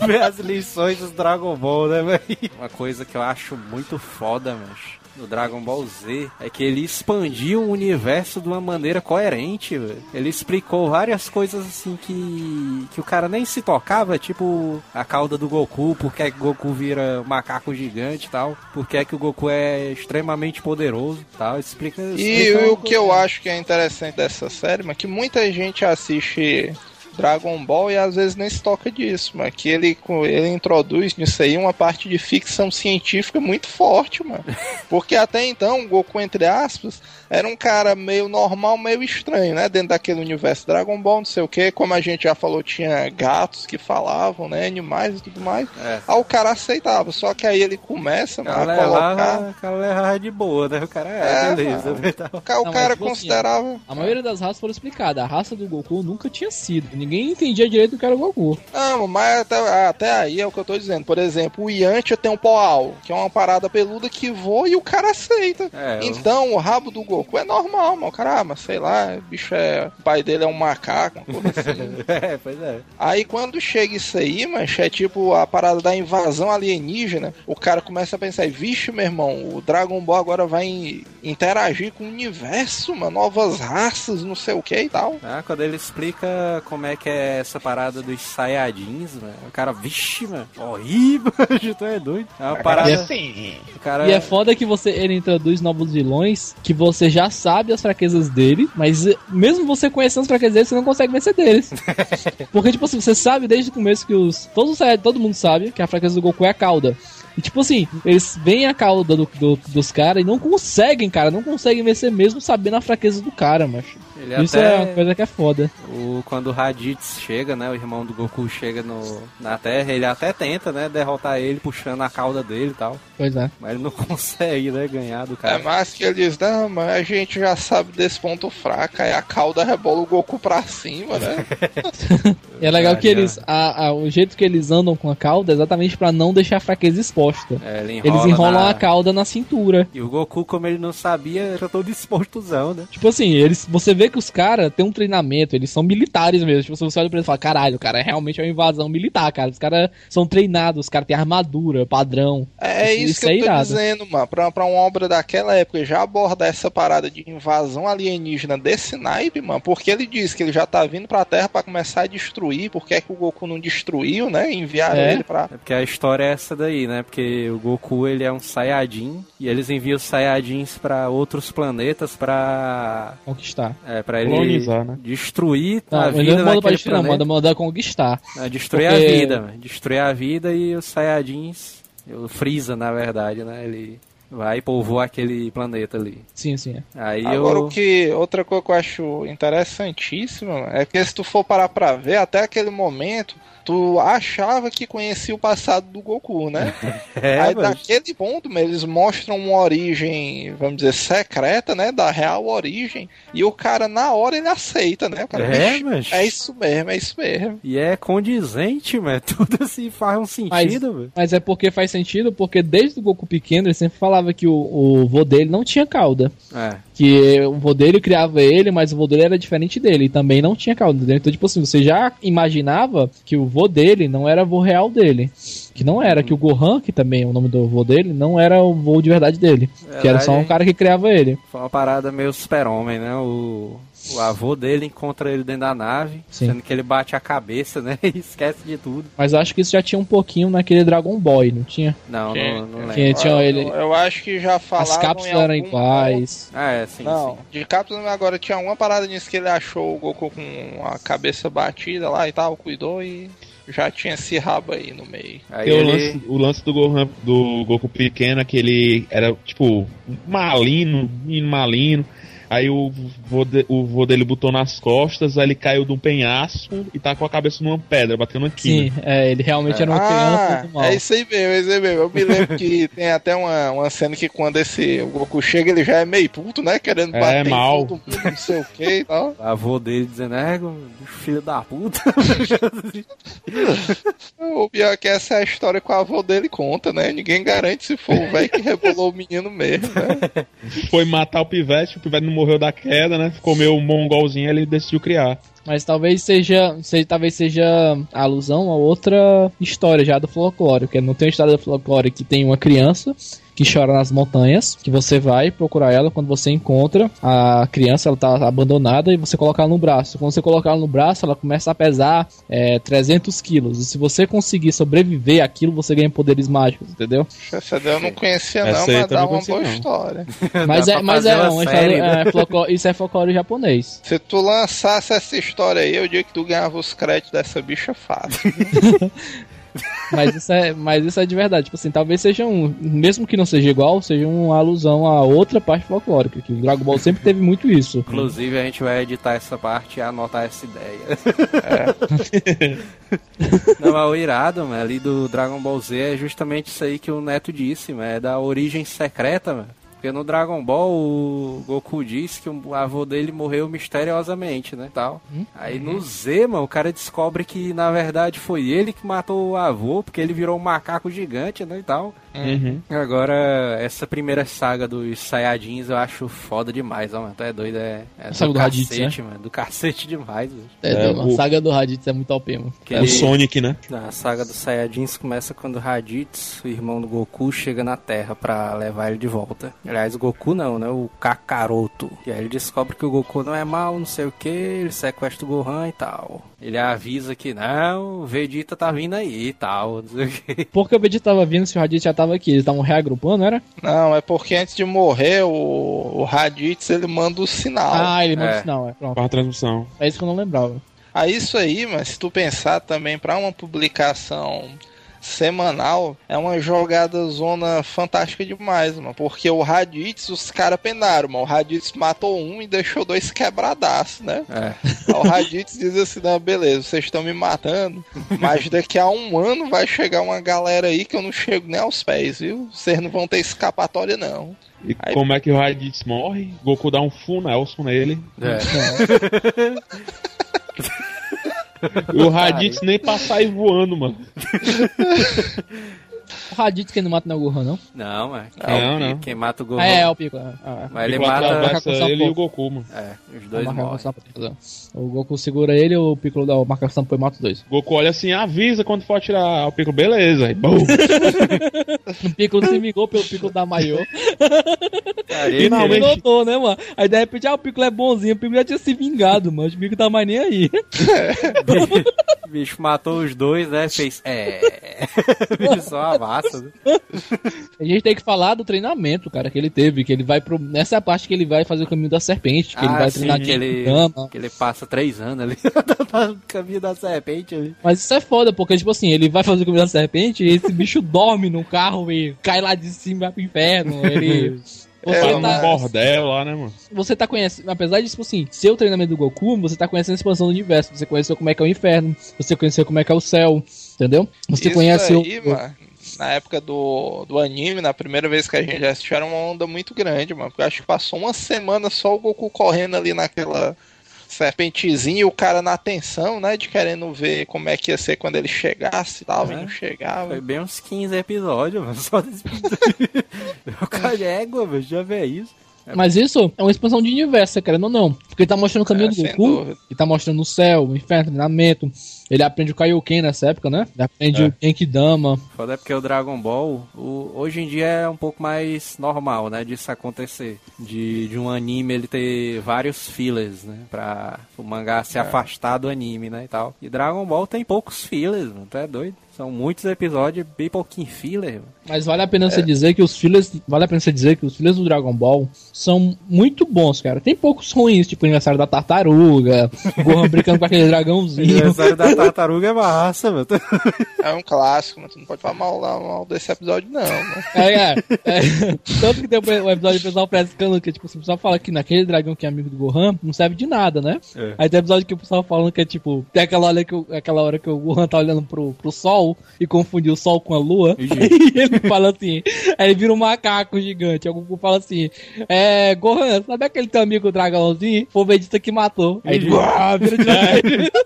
Ver as lições dos Dragon Ball, né, velho? Uma coisa que eu acho muito foda, mas no Dragon Ball Z é que ele expandiu o universo de uma maneira coerente, velho. Ele explicou várias coisas assim que que o cara nem se tocava, tipo a cauda do Goku, por que é que o Goku vira macaco gigante e tal, por que é que o Goku é extremamente poderoso e tal. Explica, E explica o que eu acho que é interessante dessa série, mas que muita gente assiste Dragon Ball e às vezes nem se toca disso, mas que ele, ele introduz nisso aí uma parte de ficção científica muito forte, mano. Porque até então, o Goku, entre aspas, era um cara meio normal, meio estranho, né? Dentro daquele universo Dragon Ball, não sei o que. Como a gente já falou, tinha gatos que falavam, né? Animais e tudo mais. É. Aí o cara aceitava, só que aí ele começa O mano, cara a colocar. o cara levava de boa, né? O cara é, É, beleza. mano. tal. O ca- o Não, mas, cara tipo assim, considerava. A maioria das raças foram explicadas. A raça do Goku nunca tinha sido. Ninguém entendia direito o que era o Goku. Não, mas até, até aí é o que eu tô dizendo. Por exemplo, o Yantia tem um Poal, que é uma parada peluda que voa e o cara aceita. É, eu- Então, o rabo do Goku é normal, mano. O cara, ah, mas sei lá, o bicho é. O pai dele é um macaco, uma coisa assim. É, pois é. Aí quando chega isso aí, mancha, é tipo a parada da invasão alienígena, o cara começa a pensar, vixe, meu irmão, o Dragon Ball agora vai in- interagir com o universo, mano, novas raças, não sei o que e tal. Ah, quando ele explica como é que é essa parada dos Saiyajins, mano, o cara, vixe, mano, horrível, tu é doido. É uma parada. assim. O cara. E é foda que você ele introduz novos vilões que você já sabe as fraquezas dele, mas mesmo você conhecendo as fraquezas dele, você não consegue vencer deles. Porque, tipo assim, você sabe desde o começo que os. Todos os Saiyajin- todo mundo sabe que a fraqueza do Goku é a cauda. E tipo assim, eles veem a cauda do- do- dos caras e não conseguem, cara, não conseguem vencer mesmo sabendo a fraqueza do cara, macho. Ele Isso até- é uma coisa que é foda. O, quando o Raditz chega, né? O irmão do Goku chega no, na Terra, ele até tenta, né? Derrotar ele, puxando a cauda dele e tal. Pois é. Mas ele não consegue, né? Ganhar do É cara. mais que ele diz, não, mas a gente já sabe desse ponto fraco, aí a cauda rebola o Goku pra cima, né? E é legal que eles. A, a- o jeito que eles andam com a cauda é exatamente pra não deixar a fraqueza exposta. É, ele Eles enrola enrolam na- a cauda na cintura. E o Goku, como ele não sabia, era todo expostozão, né? Tipo assim, eles, você vê que os caras têm um treinamento, eles são militares mesmo. Tipo, se você olha pra eles e fala, caralho, cara, é realmente uma invasão militar, cara. Os caras são treinados, os caras têm armadura, padrão. É Isso- isso, isso que é eu tô irado. dizendo, mano. Pra, pra uma obra daquela época já abordar essa parada de invasão alienígena desse naipe, mano, porque ele diz que ele já tá vindo pra Terra pra começar a destruir, porque é que o Goku não destruiu, né? Enviaram É. ele pra. É porque a história é essa daí, né? Porque o Goku, ele é um Saiyajin, e eles enviam os Saiyajins pra outros planetas pra... Conquistar. É, pra ele Colonizar, né? destruir Não, a ele vida não manda pra daquele destruir, não, planeta. manda, manda conquistar. É, destruir Porque- a vida, mano. destruir a vida e os Saiyajins, o Freeza, na verdade, né? Ele vai e povoa aquele planeta ali. Sim, sim. é. Aí Agora, eu... o que. Outra coisa que eu acho interessantíssima é que se tu for parar pra ver, até aquele momento. Tu achava que conhecia o passado do Goku, né? É, Aí mano. daquele ponto, eles mostram uma origem, vamos dizer, secreta, né? Da real origem. E o cara, na hora, ele aceita, né? O cara, É, "Vixe, mas... é isso mesmo, é isso mesmo. E é condizente, mano. Tudo assim faz um sentido, velho. Mas é porque faz sentido, porque desde o Goku pequeno ele sempre falava que o, o vô dele não tinha cauda. É. Que o vô dele criava ele, mas o vô dele era diferente dele. E também não tinha cauda. Então, tipo assim, você já imaginava que o vô dele não era vô real dele. Que não era, que o Gohan, que também é o nome do vô dele, não era o vô de verdade dele. Que era só um Verdade. cara que criava ele. Foi uma parada meio super-homem, né? O... o avô dele encontra ele dentro da nave, Sim. sendo que ele bate a cabeça, né? E esquece de tudo. Mas eu acho que isso já tinha um pouquinho naquele Dragon Boy, não tinha? Não, Tinha. não, não lembro. Tinha, tinha eu, ele. eu acho que já falavam As cápsulas eram algum iguais. Ah, é, sim, Não, sim. de cápsula agora tinha uma parada nisso que ele achou o Goku com a cabeça batida lá e tal, cuidou e já tinha esse rabo aí no meio. Aí Tem o, ele... lance, o lance do Gohan, do Goku pequeno, que ele era, tipo, malino, menino malino. Aí o vô, de- o vô dele botou nas costas, aí ele caiu de um penhasco e tá com a cabeça numa pedra, batendo aqui. Sim, é, ele realmente era uma criança Ah, do mal. é isso aí mesmo, é isso aí mesmo. Eu me lembro que tem até uma, uma cena que quando esse o Goku chega, ele já é meio puto, né? Querendo É, bater mal. em todo mundo, não sei o que e tal. O avô dele dizendo, é, filho da puta. O pior é que essa é a história que o avô dele conta, né? Ninguém garante se for o velho que rebolou o menino mesmo, né? Foi matar o pivete, o pivete não morreu da queda, né? Ficou meio mongolzinho, ele decidiu criar. Mas talvez seja, seja, talvez seja alusão a outra história já do folclore, porque não tem uma história do folclore que tem uma criança que chora nas montanhas, que você vai procurar ela quando você encontra a criança, ela tá abandonada e você coloca ela no braço. Quando você colocar ela no braço, ela começa a pesar é, 300 quilos. E se você conseguir sobreviver àquilo, você ganha poderes mágicos, entendeu? Essa daí eu não conhecia, não, mas dá uma boa não. história. Mas é, mas é, uma história- né? é folclore- isso é folclore japonês. Se tu lançasse essa história aí, eu diria que tu ganhava os créditos dessa bicha fácil. Mas isso é, mas isso é de verdade. Tipo assim, talvez seja um. Mesmo que não seja igual, seja uma alusão a outra parte folclórica. Que o Dragon Ball sempre teve muito isso. Inclusive, a gente vai editar essa parte e anotar essa ideia. Não, mas o irado, mano, ali do Dragon Ball Z é justamente isso aí que o Neto disse, mano, é da origem secreta, mano. Porque no Dragon Ball o Goku disse que o avô dele morreu misteriosamente, né? Tal. Hum? Aí no Z, mano, o cara descobre que na verdade foi ele que matou o avô, porque ele virou um macaco gigante, né? E tal. Uhum. Agora, essa primeira saga dos Saiyajins eu acho foda demais, ó, mano. Tu é doido, é, é A saga do Raditz, cacete, mano. Do cacete demais. É, É, a o- saga do Raditz é muito OP, mano. Que O ele- Sonic, né? A saga dos Saiyajins começa quando Raditz, o irmão do Goku, chega na Terra pra levar ele de volta. Aliás, o Goku não, né? O Kakaroto. E aí ele descobre que o Goku não é mal, não sei o que, ele sequestra o Gohan e tal. Ele avisa que não, o Vegeta tá vindo aí e tal, não sei o que. Porque o Vegeta tava vindo se o Raditz já tava aqui. Eles estavam reagrupando, era? Não, é porque antes de morrer, o, o Raditz ele manda o sinal. Ah, ele manda É. sinal, é. Pronto. Para a transmissão. É isso que eu não lembrava. Aí isso aí, mas se tu pensar também pra uma publicação semanal, é uma jogada zona fantástica demais, mano. Porque o Raditz, os caras penaram, mano. O Raditz matou um e deixou dois quebradaços, né? É. Aí o Raditz diz assim, não, beleza, vocês estão me matando, mas daqui a um ano vai chegar uma galera aí que eu não chego nem aos pés, viu? Vocês não vão ter escapatória, não. E Aí- como é que o Raditz morre? Goku dá um full Nelson nele. É. E o Raditz nem pra sair voando, mano. O Raditz quem não mata não é o Gohan, não? Não, mano. Não, Quem, não. quem mata o Gohan. Ah, é, é o Pico. é. É. Mas ele Piccolo mata. ele e o. Goku, mano. É, os dois A morrem. pra- O Goku segura ele, o Piccolo dá o marcação pro e mata os dois. Goku olha assim, avisa quando for tirar o pico, beleza. Aí, bum. O Piccolo se migou pelo Piccolo da Maiô. Finalmente. não notou, né, mano? Aí de repente, ah, o Piccolo é bonzinho. O Piccolo já tinha se vingado, mano. O Piccolo tá mais nem aí. O bicho matou os dois, né? Fez. É. Só a massa, né? A gente tem que falar do treinamento, cara, que ele teve. Que ele vai pro. Nessa é a parte que ele vai fazer o caminho da serpente. Que ele Ah, vai sim, treinar que ele, que ele passa três anos ali no caminho da serpente ali. Mas isso é foda, porque, tipo assim, ele vai fazer o caminho da serpente e esse bicho dorme no carro e cai lá de cima e vai pro inferno. Ele. Você, É, Tá tá, bordel lá, né, mano? você tá conhecendo, apesar de, tipo assim, ser o treinamento do Goku, você tá conhecendo a expansão do universo. Você conheceu como é que é o inferno, você conheceu como é que é o céu, entendeu? Você Isso conhece aí, o. mano, na época do, do anime, na primeira vez que a gente assistiu, era uma onda muito grande, mano. Porque eu acho que passou uma semana só o Goku correndo ali naquela serpentezinha e o cara na tensão, né? De querendo ver como é que ia ser quando ele chegasse e tal, e É. não chegava. Foi bem uns 15 episódios, mano. Só desse. o cara é égua, mano. Já vê isso. Mas isso é uma expansão de universo, você querendo ou não. Porque ele tá mostrando o caminho É, do Goku, dúvida. ele tá mostrando o céu, o inferno, o treinamento. Ele aprende o Kaioken nessa época, né? Ele aprende É. o Genkidama. Foda é porque o Dragon Ball, o- hoje em dia é um pouco mais normal, né? Disso acontecer. De, de um anime ele ter vários fillers, né? Pra o mangá se afastar do anime, né? E tal. E Dragon Ball tem poucos fillers, mano. Tu é doido? São muitos episódios, bem pouquinho filler, mano. Mas vale a pena É. você dizer que os fillers. Vale a pena você dizer que os fillers do Dragon Ball são muito bons, cara. Tem poucos ruins, tipo o aniversário da tartaruga, o Gohan brincando com aquele O dragãozinho. aniversário da tartaruga é massa, mano. É um clássico, mas tu não pode falar mal, mal desse episódio, não, né? É, é, é. Tanto que tem o episódio do pessoal frescando que, tipo, o pessoal fala que naquele dragão que é amigo do Gohan não serve de nada, né? É. Aí tem episódio que o pessoal falando que é tipo, tem aquela hora que, o- aquela hora que o Gohan tá olhando pro, pro sol e confundiu o sol com a lua. Ixi. E ele fala assim, aí ele vira um macaco gigante. Aí o Goku fala assim: É, Gohan, sabe aquele teu amigo dragãozinho? Foi o Vegeta que matou. Aí ele Ixi. "Uau", vira de.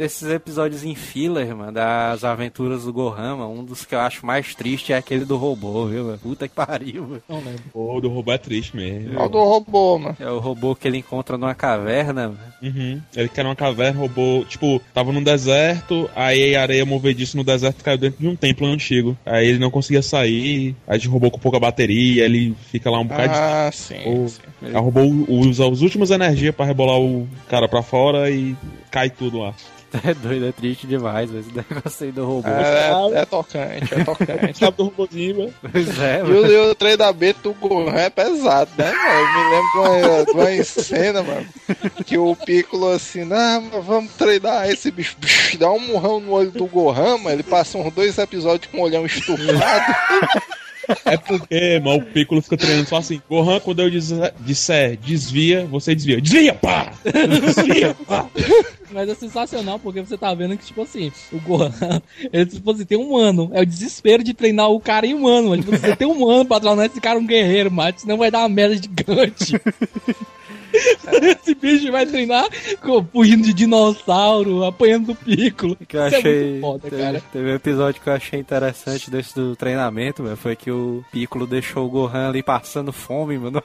Desses episódios em filler, mano, das aventuras do Gohan, mano, um dos que eu acho mais triste é aquele do robô, viu, mano? Puta que pariu, mano. Não lembro. O do robô é triste mesmo. Olha o do robô, mano. É o robô que ele encontra numa caverna, mano. Uhum. Ele quer uma caverna, roubou. Tipo, tava no deserto, aí a areia movediça no deserto caiu dentro de um templo antigo. Aí ele não conseguia sair, aí a gente roubou com pouca bateria, ele fica lá um bocado. Ah, sim. Ou- sim. Aí roubou, usa as últimas energias pra rebolar o cara pra fora e cai tudo lá. É doido, é triste demais, esse negócio aí do robô. É, é tocante, é tocante. Sabe do robôzinho, mano? Pois é, E mano. o, e o treinamento do Gohan é pesado, né, mano? Eu me lembro de uma, de uma cena, mano, que o Piccolo assim, não, mas vamos treinar esse bicho, bicho, dá um murrão no olho do Gohan, mano, ele passa uns dois episódios com o olhão estufado. É porque, mano, o Piccolo fica treinando só assim. Gohan, quando eu disser, disser desvia, você desvia. Desvia, pá! Desvia, pá! Mas é sensacional porque você tá vendo que, tipo assim, o Gohan, ele, tipo assim, tem um ano. É o desespero de treinar o cara em um ano. Mas, tipo, você tem um ano pra tornar esse cara um guerreiro, mas senão vai dar uma merda gigante. Esse bicho vai treinar fugindo de dinossauro, apanhando do piccolo. que eu Isso é achei. foda, teve, cara. teve um episódio que eu achei interessante desse do treinamento, mano. Foi que o Piccolo deixou o Gohan ali passando fome, mano.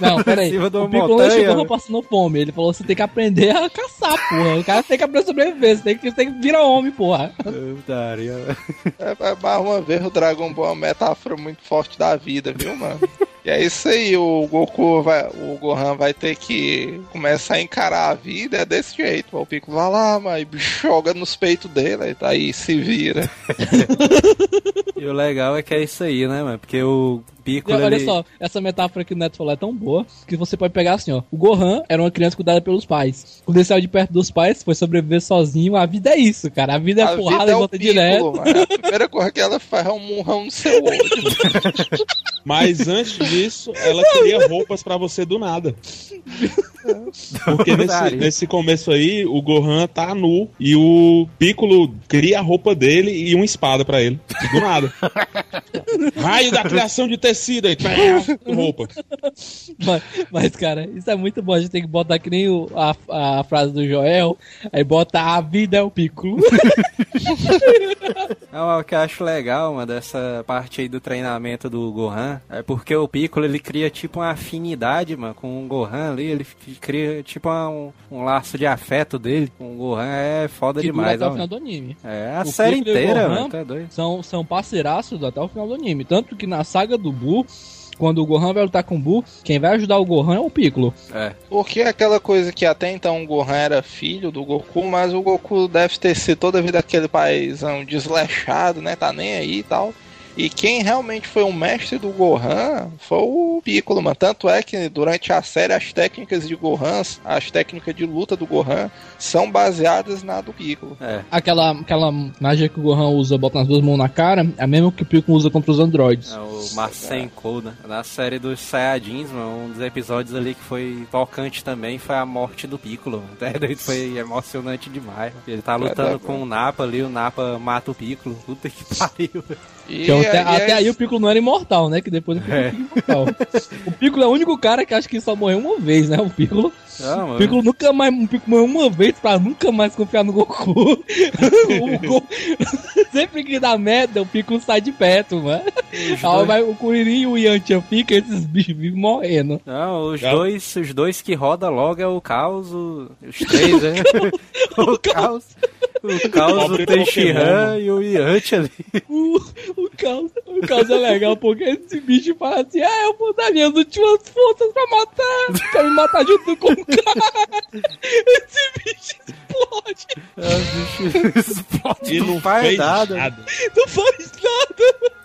Não, peraí. O Piccolo montanha, chegou né? passando fome. Ele falou: você tem que aprender a caçar, porra. O cara tem que aprender a sobreviver. Você tem que, tem que virar homem, porra. Eu daria. É, é, mais uma vez o Dragon Ball é uma metáfora muito forte da vida, viu, mano? E é isso aí, o Goku vai. O Gohan vai ter que começar a encarar a vida, é desse jeito. O Pico vai lá, mas joga nos peitos dele, aí tá aí, se vira. E o legal é que é isso aí, né, mano? Porque o E Piccolo. olha ele... só, essa metáfora que o Neto falou é tão boa que você pode pegar assim, ó. O Gohan era uma criança cuidada pelos pais. Quando ele saiu de perto dos pais, foi sobreviver sozinho. A vida é isso, cara. A vida é a porrada vida e é o volta Piccolo, direto. mano. A primeira coisa que ela faz é um murrão no seu olho. Mas antes disso, ela queria roupas pra você do nada. Porque nesse, nesse começo aí, o Gohan tá nu e o Piccolo cria a roupa dele e uma espada pra ele. Do nada. Raio da criação de tecido aí. Roupa. Mas, mas, cara, isso é muito bom. A gente tem que botar que nem o- a, a frase do Joel. Aí bota a vida é o Piccolo. Não, o que eu acho legal, mano, dessa parte aí do treinamento do Gohan, é porque o Piccolo, ele cria tipo uma afinidade, mano, com o Gohan ali, ele cria tipo um, um laço de afeto dele com o Gohan, é foda que dura demais, até ó, o final do anime. É, a O série Piccolo inteira, mano, tá doido. São, são parceiraços até o final do anime. Tanto que na saga do Buu, quando o Gohan vai lutar com o Buu, quem vai ajudar o Gohan é o Piccolo. É, Porque é aquela coisa que até então o Gohan era filho do Goku, mas o Goku deve ter sido toda a vida aquele paizão desleixado, né? Tá nem aí e tal. E quem realmente foi o mestre do Gohan foi o Piccolo, mano. Tanto é que durante a série as técnicas de Gohan, as técnicas de luta do Gohan, são baseadas na do Piccolo. é. Aquela, aquela magia que o Gohan usa, bota as duas mãos na cara, é a mesma que o Piccolo usa contra os androides. É o Masenko, né? Na série dos Saiyajins, mano, um dos episódios ali que foi tocante também foi a morte do Piccolo. mano. Até Foi emocionante demais. Ele tá lutando com o Napa ali, o Napa mata o Piccolo. Puta que pariu. E, Que até, e é até aí o Piccolo não era imortal, né? Que depois o Piccolo É. imortal. o Piccolo é o único cara que acho que só morreu uma vez, né? O Piccolo. Não, O. Piccolo nunca mais. O Piccolo morreu uma vez pra nunca mais confiar no Goku. o Go... Sempre que dá merda, o Piccolo sai de perto, mano. Aí vai o Kuririn e o Yantia ficam, esses bichos vivem morrendo. Não, os dois, os dois que roda logo é o Caos, o- os três, né? o Caos, o Caos, o Tenshinhan e o Yantia ali. O, o, caos, o caos é legal porque esse bicho fala assim: Ah, eu vou dar minhas últimas forças pra matar, pra me matar junto com o cara. Esse bicho explode, É, o bicho explode, E não faz nada. nada. não faz nada.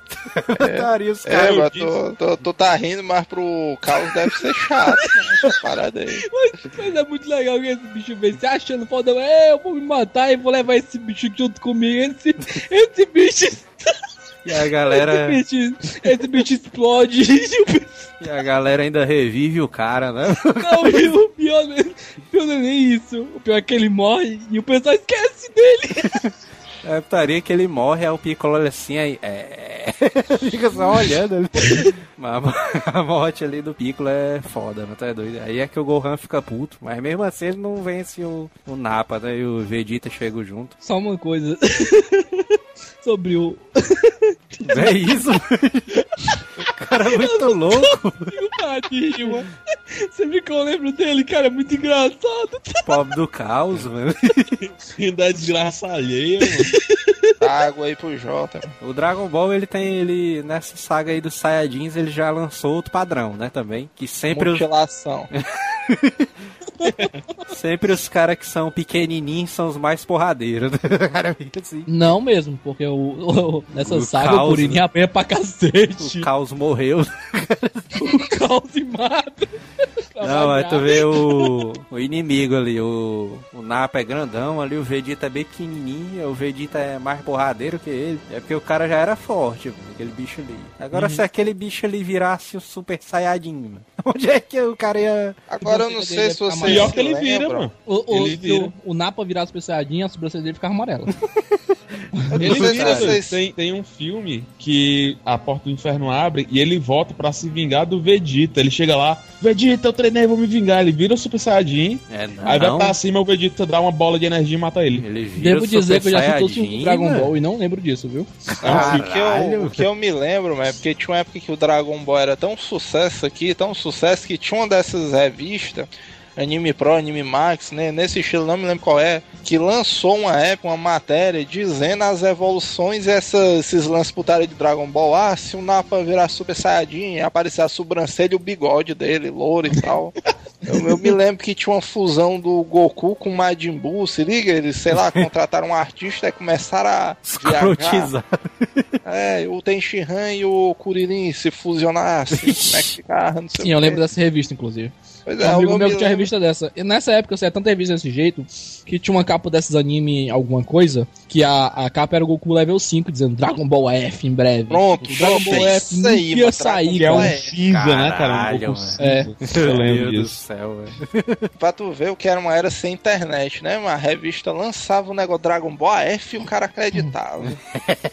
Daria os É, caras. mas tu, tu, tu tá rindo, mas pro Caos deve ser chato, né, essa parada aí. Mas, mas é muito legal que esse bicho vem se achando foda. É, eu vou me matar e vou levar esse bicho junto comigo. Esse, esse bicho. E a galera, Esse bicho, esse bicho explode. E a galera ainda revive o cara, né? Não, e o pior, é- o pior não é nem isso. O pior é que ele morre e o pessoal esquece dele. É a putaria que ele morre, aí o Piccolo olha assim, aí. É. Fica só olhando ali. Mas a- a morte ali do Piccolo é foda, não tá doido? Aí é que o Gohan fica puto, mas mesmo assim ele não vence o, o Napa, né? E o Vegeta chega junto. Só uma coisa. Sobre o. É isso? o cara é muito louco. o Tadinho, mano. Sempre que eu lembro dele, cara, é muito engraçado. Pobre do caos, mano. Ainda é desgraça alheia, mano. Dá água aí pro Jota. O Dragon Ball, ele tem, ele, nessa saga aí dos Saiyajins, ele já lançou outro padrão, né, também. Que sempre os, Mutilação. sempre os caras que são pequenininhos são os mais porradeiros. Cara assim. Não mesmo, porque o, o- nessa O saga caos, o Kuririn apanha pra cacete. O caos morreu. O caos e mata. Não, aí tu vê o, o inimigo ali, o, o Napa é grandão ali, o Vegeta é bem pequenininho, o Vegeta é mais porradeiro que ele. É porque o cara já era forte, mano, aquele bicho ali. Agora se aquele bicho ali virasse o Super Saiyajin, mano. Onde é que o cara ia. Agora eu não Você sei se ficar Pior que ele vira, mano. O, o, Ele se vira. o, o Napa virasse Super Saiyajin, a sobrancelha dele ficava amarela. Ele tem, tem um filme que a porta do inferno abre e ele volta pra se vingar do Vegeta. Ele chega lá, Vegeta, eu treinei, vou me vingar. Ele vira o Super Saiyajin, É, não. aí vai pra cima, o Vegeta dá uma bola de energia e mata ele. Ele vira Devo o dizer que eu já assisti os Saiyajin, Dragon mano. Ball e não lembro disso, viu? Não, o, que eu, Caralho. o que eu me lembro, mas é porque tinha uma época que o Dragon Ball era tão sucesso aqui, tão sucesso que tinha uma dessas revistas, Anime Pro, Anime Max, né, nesse estilo, não me lembro qual é, que lançou uma época, uma matéria dizendo as evoluções, essa, esses lances putaria de Dragon Ball. Ah, se o Napa virar Super Saiyajin, aparecer a sobrancelha e o bigode dele, louro e tal. Eu, eu me lembro que tinha uma fusão do Goku com o Majin Buu, se liga? Eles, sei lá, contrataram um artista e começaram a. Escrotizar. É, o Tenshinhan e o Kuririn se fusionassem, como é que ficava, não sei Sim, eu lembro dessa revista, inclusive. Pois Um é, amigo eu meu me que tinha lembro- revista dessa. E nessa época eu saía tanta revista desse jeito que tinha uma capa desses anime, alguma coisa, que a, a capa era o Goku level 5, dizendo Dragon Ball F em breve. Pronto, o Dragon Ball é F aí, ia mano, sair, Que é um é- cinza, né, cara? Um cinza. É. Eu Meu lembro Deus do disso. céu, velho. Pra tu ver o que era uma era sem internet, né? Uma revista lançava o negócio Dragon Ball F e o cara acreditava.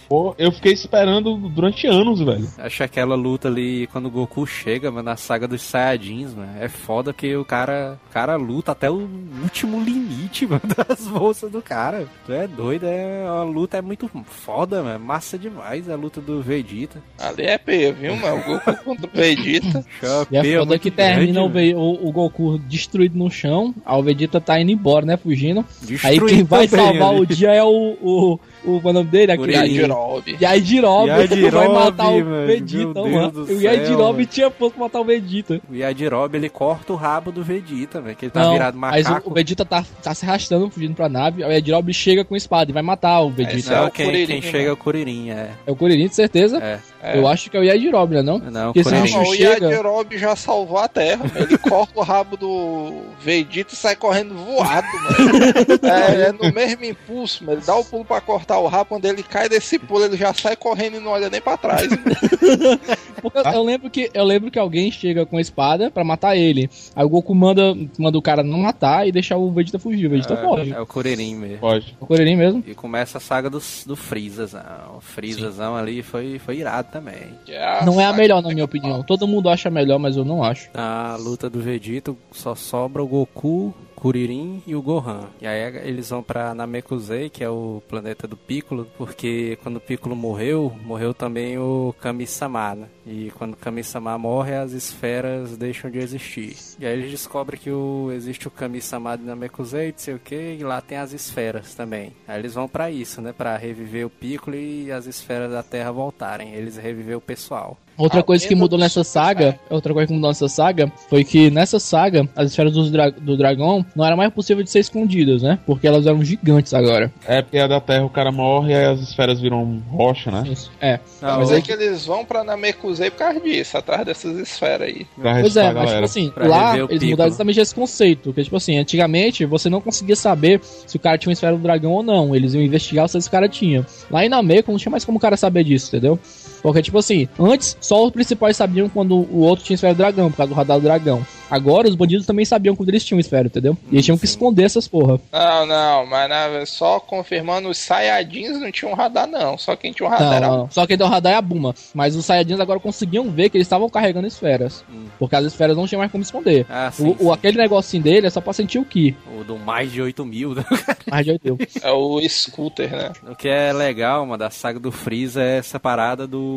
Pô, eu fiquei esperando durante anos, velho. Acho aquela luta ali quando o Goku chega, mano, na saga dos Saiyajins, mano. É foda que o cara, o cara luta até o último limite, mano, das bolsas do cara. Tu é doido, é a luta é muito foda, mano. Massa demais a luta do Vegeta. Ali é P, viu, mano? O Goku contra o Vegeta. E é Chapeia foda muito que termina o, grande, o, o Goku destruído no chão, aí o Vegeta tá indo embora, né? Fugindo. mano. Aí quem Destruído vai salvar ali. o dia é o. o, o é nome dele? Aquele. Yajirobe. Yajirobe Yajirobe, vai matar o. Vegeta, mano. O Yajirobe tinha pouco pra matar o Vegeta. O Yajirobe, ele corta o rabo do Vegeta, velho, que ele tá Não, virado mas o, macaco. o Vegeta tá, tá se arrastando, fugindo pra nave. Aí o Yajirobe chega com espada e vai matar o Vegeta. Esse é Não, o quem, Kuririn, quem chega é o Kuririn, é. É o Kuririn, de certeza. É. É. Eu acho que é o Yajirobe, né não? Não, o Porque esse Kuririn. bicho Não, o chega- Yajirobe já salvou a Terra. Ele corta o rabo do Vegeta e sai correndo voado, mano. É, é no mesmo impulso, mano. Ele dá o pulo pra cortar o rabo. Quando ele cai desse pulo, ele já sai correndo e não olha nem pra trás. eu, eu lembro que, eu lembro que alguém chega com a espada pra matar ele. Aí o Goku manda, manda o cara não matar e deixar o Vegeta fugir. O Vegeta. É, é o Kuririn mesmo. Pode. O Kuririn mesmo. E começa a saga do, do Freezazão. O Freezazão ali foi, foi irado também. Não é a melhor, na minha opinião. Todo mundo acha melhor, mas eu não acho. Na luta do Vegeta só sobra o Goku, Kuririn e o Gohan. E aí eles vão pra Namekusei, que é o planeta do Piccolo, porque quando o Piccolo morreu, morreu também o Kami-sama, né? E quando o Kami-sama morre, as esferas deixam de existir. E aí eles descobrem que o, existe o Kami-sama de Namekusei, não sei o que, e lá tem as esferas também. Aí eles vão pra isso, né? Pra reviver o Piccolo e as esferas da Terra voltarem. Eles reviver o pessoal. Outra A coisa que mudou do nessa saga, outra coisa que mudou nessa saga, foi que nessa saga, as esferas dos dra- do dragão não era mais possível de ser escondidas, né? Porque elas eram gigantes agora. É porque a da Terra o cara morre e aí as esferas viram rocha, né? Isso. É. Não, Mas é que eles vão pra Namekusei por causa disso, atrás dessas esferas aí. Pra Pois é, mas tipo assim, Pra lá eles Piccolo. mudaram exatamente esse conceito. Que, tipo assim, antigamente você não conseguia saber se o cara tinha uma esfera do dragão ou não. Eles iam investigar se esse cara tinha. Lá em Nameco não tinha mais como o cara saber disso, entendeu? Porque, tipo assim, antes só os principais sabiam quando o outro tinha esfera do dragão, por causa do radar do dragão. Agora os bandidos também sabiam quando eles tinham esfera, entendeu? E eles tinham que esconder essas porra. Não, não, mas na- só confirmando, os Saiyajins não tinham radar, não. Só quem tinha um radar Não, era não, não. Só quem deu radar é a Buma. Mas os Saiyajins agora conseguiam ver que eles estavam carregando esferas. Hum. Porque as esferas não tinham mais como esconder. Ah, sim, O, o- sim. aquele negocinho dele é só pra sentir o Ki. O do mais de 8 mil. né? Mais de 8 é o Scooter, né? O que é legal, mano, da saga do Freeza é essa parada do.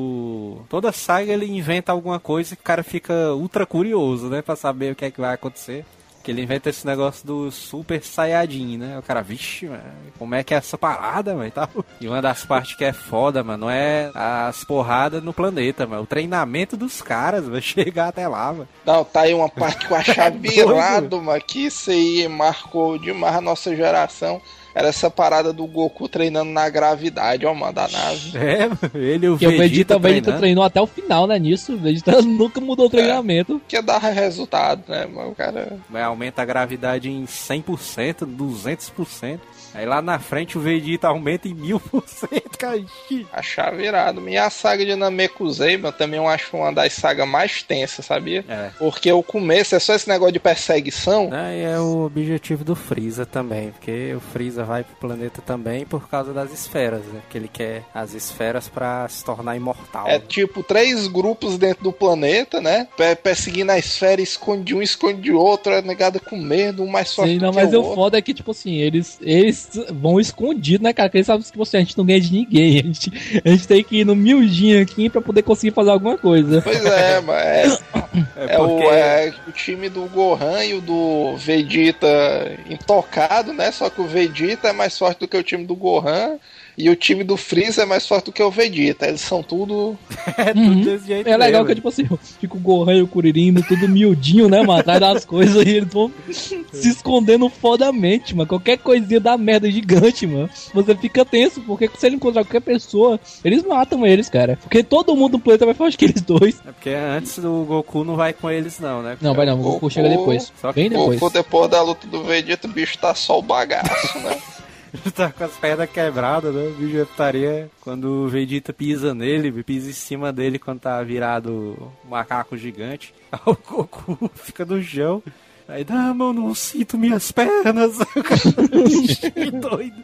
Toda saga ele inventa alguma coisa que o cara fica ultra curioso, né? Pra saber o que é que vai acontecer. Que ele inventa esse negócio do Super Saiyajin, né? O cara, vixe, mano, como é que é essa parada, mano, e tal. E uma das partes que é foda, mano, não é as porradas no planeta, mano. O treinamento dos caras, vai chegar até lá, mano. Não, tá aí uma parte que eu achava virado, mano, que isso aí marcou demais a nossa geração. Era essa parada do Goku treinando na gravidade, ó, mano, da nave. É, mano, ele e o Vegeta, Vegeta, o Vegeta treinando. treinou até o final, né? Nisso. O Vegeta nunca mudou o treinamento. Que dava resultado, né, mano? O cara. Vai, aumenta a gravidade em 100%, 200%. Aí lá na frente o Vegeta aumenta em mil por cento, cara. Achar virado. E a saga de Namekusei, eu também eu acho uma das sagas mais tensas, sabia? É. Porque o começo é só esse negócio de perseguição. Aí é o objetivo do Freeza também, porque o Freeza vai pro planeta também por causa das esferas, né? Que ele quer as esferas pra se tornar imortal. É tipo três grupos dentro do planeta, né? Pe- Perseguindo a esfera, esconde um, esconde outro, é negado com medo, um mais forte Sim, do não, que mas o o foda é que, tipo assim, eles, eles vão escondidos, né, cara? Porque eles sabem que você, a gente não ganha de ninguém. A gente, a gente tem que ir no miudinho aqui pra poder conseguir fazer alguma coisa. Pois é, mas é, É é o, porque é o time do Gohan e o do Vegeta intocado, né? Só que o Vegeta é mais forte do que o time do Gohan. E o time do Freeza é mais forte do que o Vegeta. Eles são tudo. é Uhum. tudo desse jeito É legal mesmo. que, tipo assim, fica o Gohan e o Kuririn tudo miudinho, né, mano? Atrás das coisas e eles vão se escondendo fodamente, mano. Qualquer coisinha dá merda gigante, mano. Você fica tenso, porque se ele encontrar qualquer pessoa, eles matam eles, cara. Porque todo mundo do planeta vai forte que eles dois. É porque antes o Goku não vai com eles, não, né? Não, vai não, o Goku Goku- chega depois. Só que Bem depois. Goku, depois da luta do Vegeta, o bicho tá só o bagaço, né? tá com as pernas quebradas, né? O bicho estaria. Quando o Vegeta pisa nele, pisa em cima dele quando tá virado um macaco gigante. O Goku fica no chão. Aí, não, mano, não sinto minhas pernas. que doido.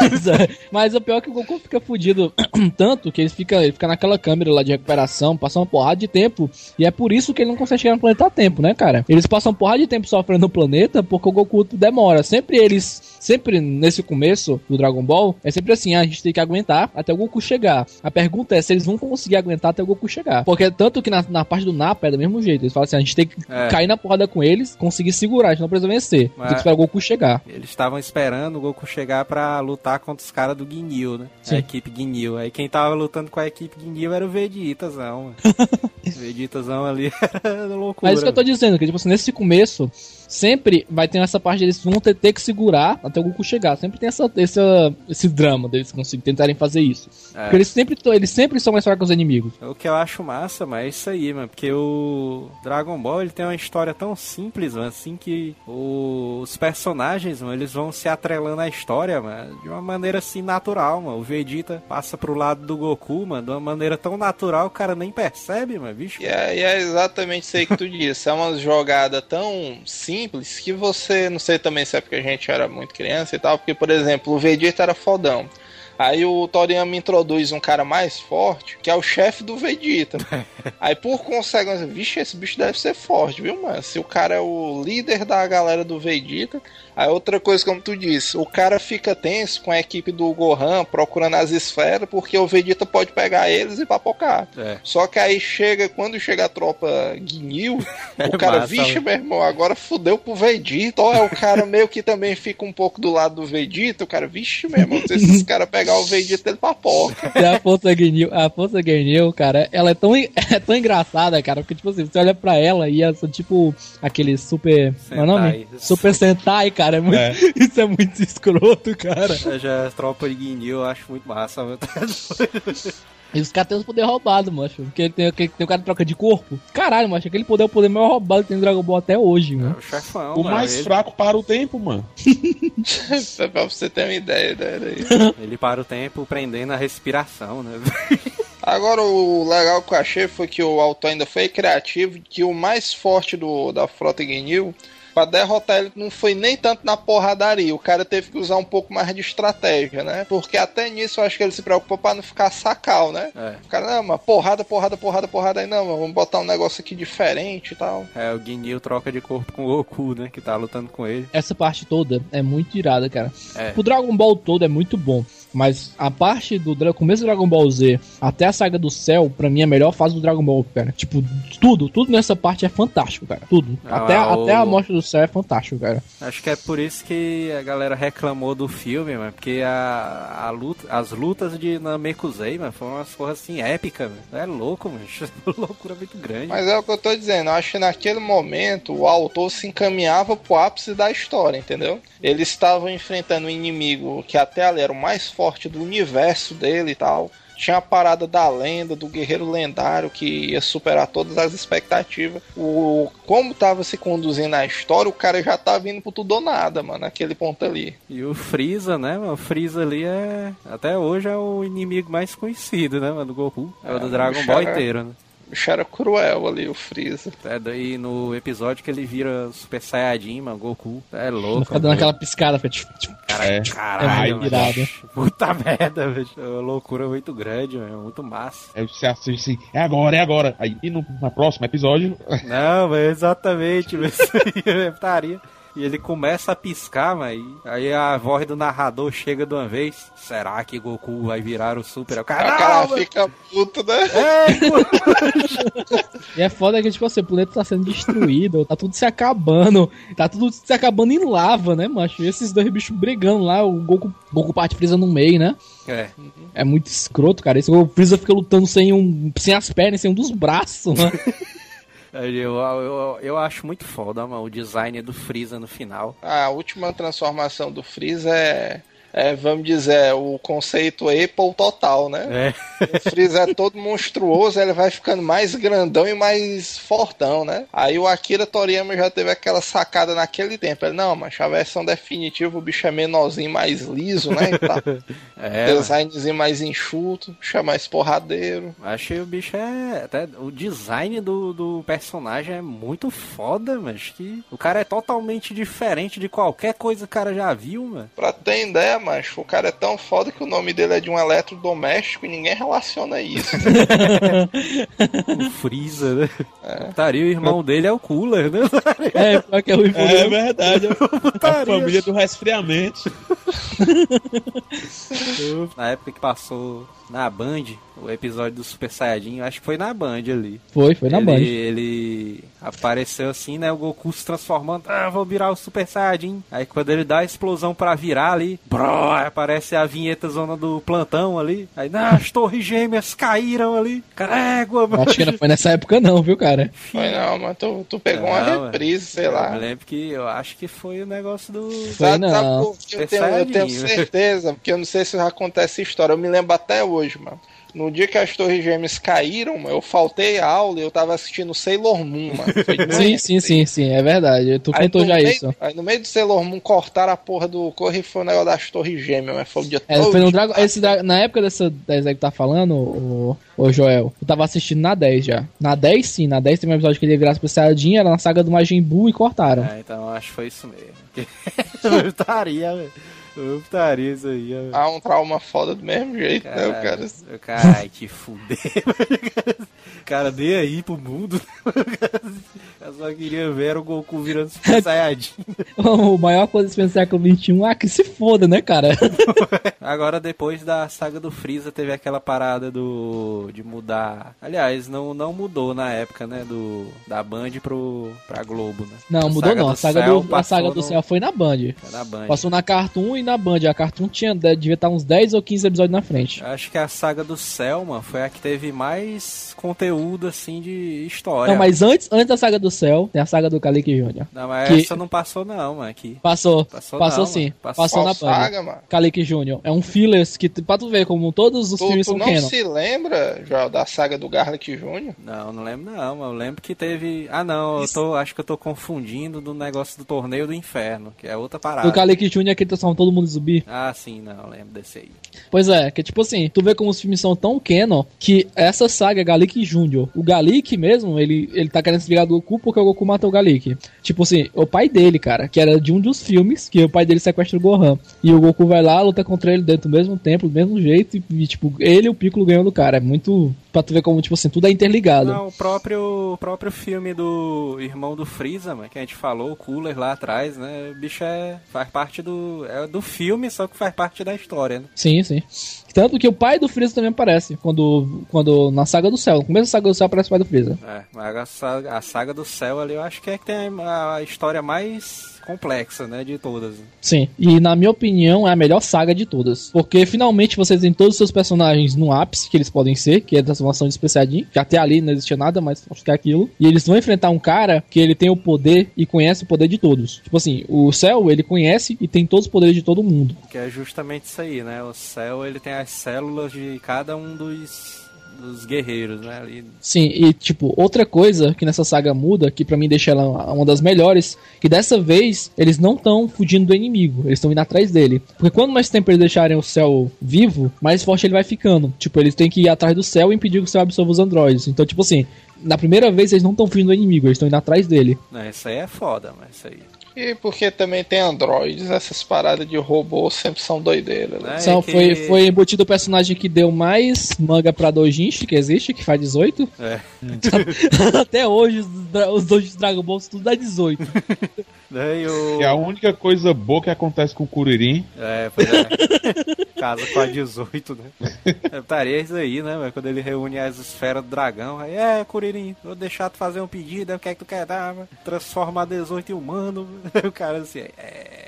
Mas, é, Mas o pior é que o Goku fica fudido tanto que ele fica, ele fica naquela câmera lá de recuperação, passa uma porrada de tempo. E é por isso que ele não consegue chegar no planeta a tempo, né, cara? Eles passam porrada de tempo sofrendo no planeta porque o Goku demora. Sempre eles, sempre nesse começo do Dragon Ball, é sempre assim: a gente tem que aguentar até o Goku chegar. A pergunta é se eles vão conseguir aguentar até o Goku chegar. Porque tanto que na, na parte do Napa é do mesmo jeito. Eles falam assim: a gente tem que É. cair na porrada com eles, conseguir segurar, a gente não precisa vencer. Mas- Tem que esperar o Goku chegar. Eles estavam esperando o Goku chegar pra lutar contra os caras do Guinil, né? Sim. A equipe Guinil. Aí quem tava lutando com a equipe Guinil era o Vegetazão. Vegetazão ali era loucura. Mas isso que eu tô dizendo, que tipo assim, nesse começo, sempre vai ter essa parte deles vão ter, ter que segurar até o Goku chegar. Sempre tem essa, essa, esse drama deles conseguirem tentarem fazer isso. É. Porque eles sempre, eles sempre são mais fracos que os inimigos. O que eu acho massa, mas é isso aí, mano. Porque o Dragon Ball ele tem uma história tão simples, mano, assim que o- os personagens, mano, eles vão se atrelando à história, mano, de uma maneira assim natural, mano. O Vegeta passa pro lado do Goku, mano, de uma maneira tão natural, o cara nem percebe, mano, bicho. E é, e é exatamente isso aí que tu disse. É uma jogada tão simples que você, não sei também se é porque a gente era muito criança e tal, porque, por exemplo, o Vegeta era fodão. Aí o Toriyama introduz um cara mais forte, que é o chefe do Vegeta. Aí por consequência, vixe, esse bicho deve ser forte, viu, mano? Se o cara é o líder da galera do Vegeta. Aí outra coisa, como tu disse, o cara fica tenso com a equipe do Gohan procurando as esferas, porque o Vegeta pode pegar eles e papocar. É. Só que aí chega, quando chega a tropa Guinil, o cara, massa, vixe, né? meu irmão, agora fudeu pro Vegeta. Ó, é o cara meio que também fica um pouco do lado do Vegeta. O cara, vixe, meu irmão, se esses caras pegar o Vegeta, ele papoca. E a força Guinil, a força Guinil, cara, ela é tão, é tão engraçada, cara, porque tipo assim, você olha pra ela e ela tipo aquele super. É o nome? Sentai. Super Sentai, cara. É muito, É. Isso é muito escroto, cara. Eu Já a tropa de Guinil eu acho muito massa. E os caras têm os poderes roubados, macho. Porque tem, tem, tem o cara que troca de corpo. Caralho, macho, aquele poder é o poder mais roubado que tem no Dragon Ball até hoje, É mano. o chefão, O mano. mais ele, fraco para o tempo, mano. pra você ter uma ideia né, daí. ele para o tempo prendendo a respiração, né? Agora, o legal que eu achei foi que o autor ainda foi criativo, que o mais forte do, da frota Guinil, pra derrotar ele, não foi nem tanto na porradaria. O cara teve que usar um pouco mais de estratégia, né? Porque até nisso eu acho que ele se preocupou pra não ficar sacal, né? É. O cara, não, mas porrada, porrada, porrada, porrada. Aí, não, mas vamos botar um negócio aqui diferente e tal. É, o Guinil troca de corpo com o Goku, né? Que tá lutando com ele. Essa parte toda é muito irada, cara. É. O Dragon Ball todo é muito bom. Mas a parte do começo do Dragon Ball Z até a saga do céu, pra mim, é a melhor fase do Dragon Ball, cara. Tipo, tudo, tudo nessa parte é fantástico, cara. Tudo. Ah, até, o- até a morte do céu é fantástico, cara. Acho que é por isso que a galera reclamou do filme, mano. Porque a, a luta, as lutas de Namekusei, mano, foram umas porras assim épicas, mano. É louco, mano. Loucura muito grande. Mas é o que eu tô dizendo, eu acho que naquele momento o autor se encaminhava pro ápice da história, entendeu? Eles estavam enfrentando um inimigo que até ali era o mais forte forte do universo dele e tal. Tinha a parada da lenda, do guerreiro lendário que ia superar todas as expectativas. O como tava se conduzindo a história, o cara já tava indo pro tudo ou nada, mano, naquele ponto ali. E o Freeza, né, mano? O Freeza ali é. Até hoje é o inimigo mais conhecido, né, mano? Do Goku. É, o do É, Dragon Ball inteiro, né? Era cruel ali, o Freeza. É daí no episódio que ele vira Super Saiyajin, mano, Goku. É louco. Fica dando aquela piscada, fica tipo, tipo, Cara, É. caralho, É irado. Puta merda, velho. É uma loucura muito grande, mano. Muito massa. Aí você assiste assim, é agora, é agora. Aí e no, no próximo episódio, Não, mas exatamente, mas isso aí é putaria. E ele começa a piscar, mas aí a voz do narrador chega de uma vez. Será que Goku vai virar o Super? O O cara, cara fica puto, né? É. E é foda que, tipo assim, o planeta tá sendo destruído, tá tudo se acabando, tá tudo se acabando em lava, né, macho? E esses dois bichos brigando lá, o Goku, Goku parte Freeza no meio, né? É, É muito escroto, cara. Esse o Freeza fica lutando sem, um, sem as pernas, sem um dos braços, né? eu, eu, eu acho muito foda, mano, o design do Freeza no final. A última transformação do Freeza é, é, vamos dizer, o conceito Apple total, né? É. O Freeza é todo monstruoso, ele vai ficando mais grandão e mais fortão, né? Aí o Akira Toriyama já teve aquela sacada naquele tempo. Ele, não, mas a versão definitiva o bicho é menorzinho, mais liso, né? E tal. É. Designzinho mais enxuto, o bicho é mais porradeiro. Achei o bicho é. Até o design do, do personagem é muito foda, mas que o cara é totalmente diferente de qualquer coisa que o cara já viu, mano. Pra ter ideia, macho, o cara é tão foda que o nome dele é de um eletrodoméstico e ninguém relaciona isso. O Freeza, né? Putaria, o irmão dele é o Cooler, né? é, pior que é o é verdade. a Putaria. família do resfriamento. Na época que passou na Band, o episódio do Super Saiyajin, eu acho que foi na Band ali. Foi, foi na ele, Band. ele apareceu assim, né? O Goku se transformando. Ah, vou virar o Super Saiyajin. Aí quando ele dá a explosão pra virar ali, bro, aparece a vinheta zona do plantão ali. Aí, não, as torres gêmeas caíram ali. Carégua, mano. Acho que não foi nessa época não, viu, cara? Foi não, mas tu, tu pegou Não, uma mano. reprise, sei Eu lá. me lembro que eu acho que foi o negócio do. Foi Sabe, sabe não. que eu tenho, eu tenho certeza, porque eu não sei se já acontece essa história, eu me lembro até hoje, mano. No dia que as torres gêmeas caíram, mano, eu faltei a aula e eu tava assistindo Sailor Moon, mano. Sim, sim, sim, sim, é verdade. Tu Aí contou no já meio- isso. Aí no meio do Sailor Moon cortaram a porra do corre e foi o negócio das torres gêmeas, mas foi o dia É, todo. foi no Dragon, esse, na época dessa 10 aí que tá falando, o, o Joel, eu tava assistindo na 10 já. Na 10 sim, na 10 tem um episódio que ele ia virar Super Saiyajin, era na saga do Majin Buu e cortaram. É, então eu acho que foi isso mesmo. Putaria, velho. Putaria isso aí, velho. Há um trauma foda do mesmo jeito, né, o cara? Caralho, que fuder. Cara nem aí pro mundo. Eu só queria ver o Goku virando Super Saiyajin. o maior coisa do século XXI, ah, que se foda, né, cara? Agora, depois da saga do Freeza, teve aquela parada do de mudar. Aliás, não, não mudou na época, né? Do, da Band pro, pra Globo, né? Não, A mudou saga não. do A saga, do, a saga do no- céu foi na Band. Foi na Band. Passou na Cartoon e na Band. A Cartoon tinha, devia estar uns 10 ou 15 episódios na frente. Acho que a saga do Selma foi a que teve mais conteúdo, assim, de história. Não, mas antes, antes da saga do céu, tem a saga do Kalik Jr. Não, mas que- essa não passou não, mano, aqui. Passou, Passou passou, não, sim. mano. Passou. Passou na Band. saga, mano? Kalik Jr. É um fillers que, pra tu ver como todos os Tu, filmes tu são não canon. se lembra, Joel, da saga do Garlic Jr.? Não, não lembro não, mas eu lembro que teve... Ah, não, eu tô, acho que eu tô confundindo do negócio do Torneio do Inferno, que é outra parada. O Kalik Jr. é que transforma todo mundo zumbi. Ah, sim, não, lembro desse aí. Pois é, que tipo assim, tu vê como os filmes são tão canon que essa saga Galik Jr. O Galik mesmo, ele, ele tá querendo se ligar do Goku porque o Goku matou o Galik. Tipo assim, o pai dele, cara, que era de um dos filmes, que o pai dele sequestra o Gohan. E o Goku vai lá, luta contra ele dentro do mesmo templo, do mesmo jeito, e, e, tipo, ele e o Piccolo ganham do cara. É muito. Pra tu ver como, tipo assim, tudo é interligado. Não, o próprio, o próprio filme do irmão do Freeza, mano, que a gente falou, o Cooler lá atrás, né? O bicho é, faz parte do, é do filme, só que faz parte da história, né? Sim, sim. Tanto que o pai do Freeza também aparece quando, quando na saga do céu. No começo da saga do céu aparece o pai do Freeza. É, mas a saga, a saga do céu ali eu acho que é que tem a, a história mais complexa, né, de todas. Sim, e na minha opinião é a melhor saga de todas. Porque finalmente você tem todos os seus personagens no ápice que eles podem ser, que é a transformação de Saiyajin, que até ali não existia nada mais forte que aquilo. E eles vão enfrentar um cara que ele tem o poder e conhece o poder de todos. Tipo assim, o Cell, ele conhece e tem todos os poderes de todo mundo. Que é justamente isso aí, né? O céu, ele tem as células de cada um dos, dos guerreiros, né? Ali. Sim, e tipo, outra coisa que nessa saga muda, que pra mim deixa ela uma das melhores, que dessa vez eles não estão fugindo do inimigo, eles estão indo atrás dele. Porque quanto mais tempo eles deixarem o céu vivo, mais forte ele vai ficando. Tipo, eles têm que ir atrás do céu e impedir que o céu absorva os androides. Então, tipo assim, na primeira vez eles não estão fugindo do inimigo, eles estão indo atrás dele. Né, Isso aí é foda, mas isso aí. E porque também tem androides, essas paradas de robô sempre são doideiras, né? É que- foi, foi embutido o personagem que deu mais manga pra Dojinshi, que existe, que faz 18. É. Até hoje, os, dra- os dois Dragon Ball tudo dá 18. Né, e o... E a única coisa boa que acontece com o Kuririn É, pois é. Casa com a 18, né? É, Estaria isso aí, né? Quando ele reúne as esferas do dragão. Aí, é, Kuririn, vou deixar tu fazer um pedido, aí o que é que tu quer dar? Transformar 18 em humano. o cara assim, é.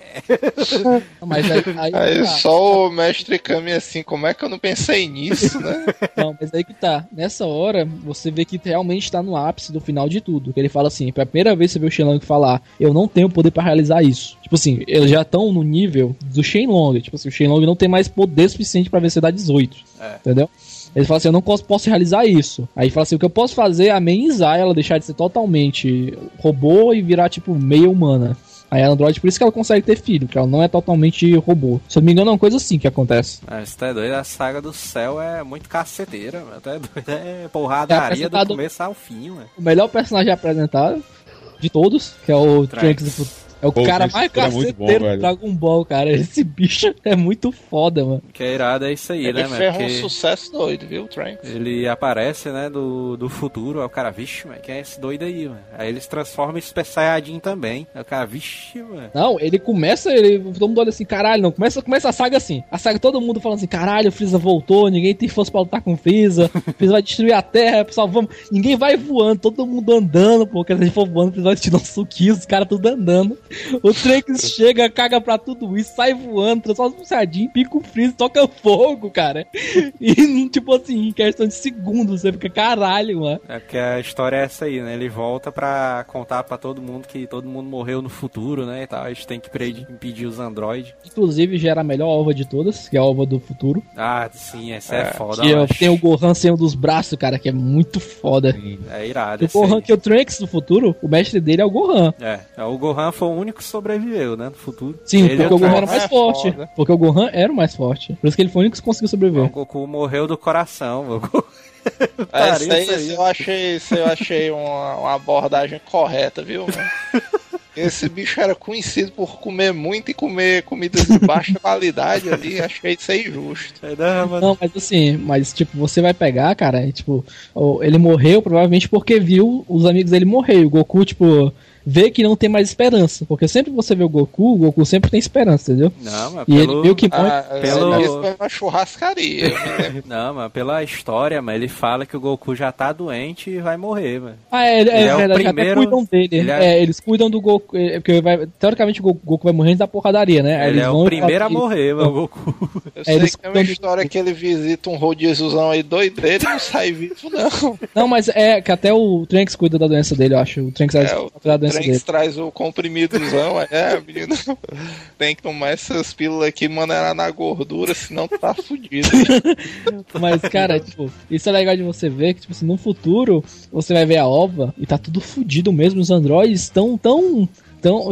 Mas aí, aí, Aí tá. só o mestre Kami assim, como é que eu não pensei nisso, né? Não, mas aí que tá. Nessa hora, você vê que realmente tá no ápice do final de tudo. Ele fala assim, pela primeira vez você vê o Shenlong falar, eu não tenho poder pra realizar isso. Tipo assim, eles já estão no nível do Shenlong. Tipo assim, o Shenlong não tem mais poder suficiente pra vencer da 18. É. Entendeu? Ele fala assim, eu não posso, realizar isso. Aí fala assim, o que eu posso fazer é amenizar ela, deixar de ser totalmente robô e virar, tipo, meia humana. Aí a Android, por isso que ela consegue ter filho, que ela não é totalmente robô. Se eu não me engano, é uma coisa assim que acontece. Mas você tá doido, a saga do céu é muito caceteira, mano. Tá doido, é porradaria É do começo ao fim, mano. O melhor personagem apresentado de todos, que é o Trunks. Trunks do futuro. É o Pô, cara mais é caceteiro do. Dragon Ball, cara. Esse bicho é muito foda, mano. Que é irado é isso aí, Ele né, mano? fez um Porque sucesso doido, viu, Trunks? ele aparece, né, do, do futuro. Aí o cara, vixe, mano, quem é esse doido aí, mano? Aí eles transformam em Super Saiyajin também. Aí o cara, vixe, mano. Não, ele começa, ele, todo mundo olha assim, caralho, não. Começa, começa a saga assim. A saga, todo mundo falando assim, caralho, o Freeza voltou, ninguém tem força pra lutar com o Freeza. O Freeza vai destruir a Terra, pessoal, vamos. Ninguém vai voando, todo mundo andando, pô. Porque se a gente for voando, o Freeza vai te dar um suquinho, os caras tudo andando. O Trunks chega, caga pra tudo isso, sai voando, transforma um sardinho, pica o Freeza, toca fogo, cara. E, tipo assim, em questão de segundos, você fica, caralho, mano. É porque a história é essa aí, né? Ele volta pra contar pra todo mundo que todo mundo morreu no futuro, né? E tal. A gente tem que impedir os androides. Inclusive, gera a melhor ova de todas, que é a ova do futuro. Ah, sim, essa é, foda. Que é- tem o Gohan sem um dos braços, cara, que é muito foda. É irado. O Gohan, aí. que é o Trunks do futuro, o mestre dele é o Gohan. É, é, o Gohan foi o único que sobreviveu, né? No futuro. Sim, Ele porque o Gohan era mais é forte. foda. Porque o Gohan era o mais forte. Por isso que ele foi o único que conseguiu O sobreviver. Goku morreu do coração, meu. Essa aí, isso aí. eu achei, isso eu achei uma, uma abordagem correta, viu? mano? Esse bicho era conhecido por comer muito e comer comidas de baixa qualidade ali. Achei isso aí justo. É, não, mas- Não, mas assim, mas tipo, você vai pegar, cara, e, tipo, o- ele morreu provavelmente porque viu os amigos dele morrer. O Goku, tipo, vê que não tem mais esperança. Porque sempre que você vê o Goku, o Goku sempre tem esperança, entendeu? Não, mas E pelo... ele viu que morre. Ah, pelo- Isso foi uma churrascaria. lembro. Não, mas pela história, mas ele fala que o Goku já tá doente e vai morrer, mano. Ah, é, é, Ele é o verdade, primeiro- até cuidam dele. ele é- É, eles cuidam do Goku. é, Porque vai, teoricamente o Goku, vai morrer antes da porradaria, né? Aí ele eles é vão o primeiro a morrer, mano, o Goku. Eu É, sei eles que tem uma história que ele visita um rodíziozão aí doideiro e não sai vivo, não. Não, mas é que até o Trunks cuida da doença dele, eu acho. O Trunks é, É, o da doença Dele. traz o comprimidozão, é, menino. Tem que tomar essas pílulas aqui, maneirar na gordura, senão tu tá fudido. Mas, cara, tipo, isso é legal de você ver que, tipo assim, no futuro você vai ver a ova e tá tudo fudido mesmo. Os androides estão tão. Tão,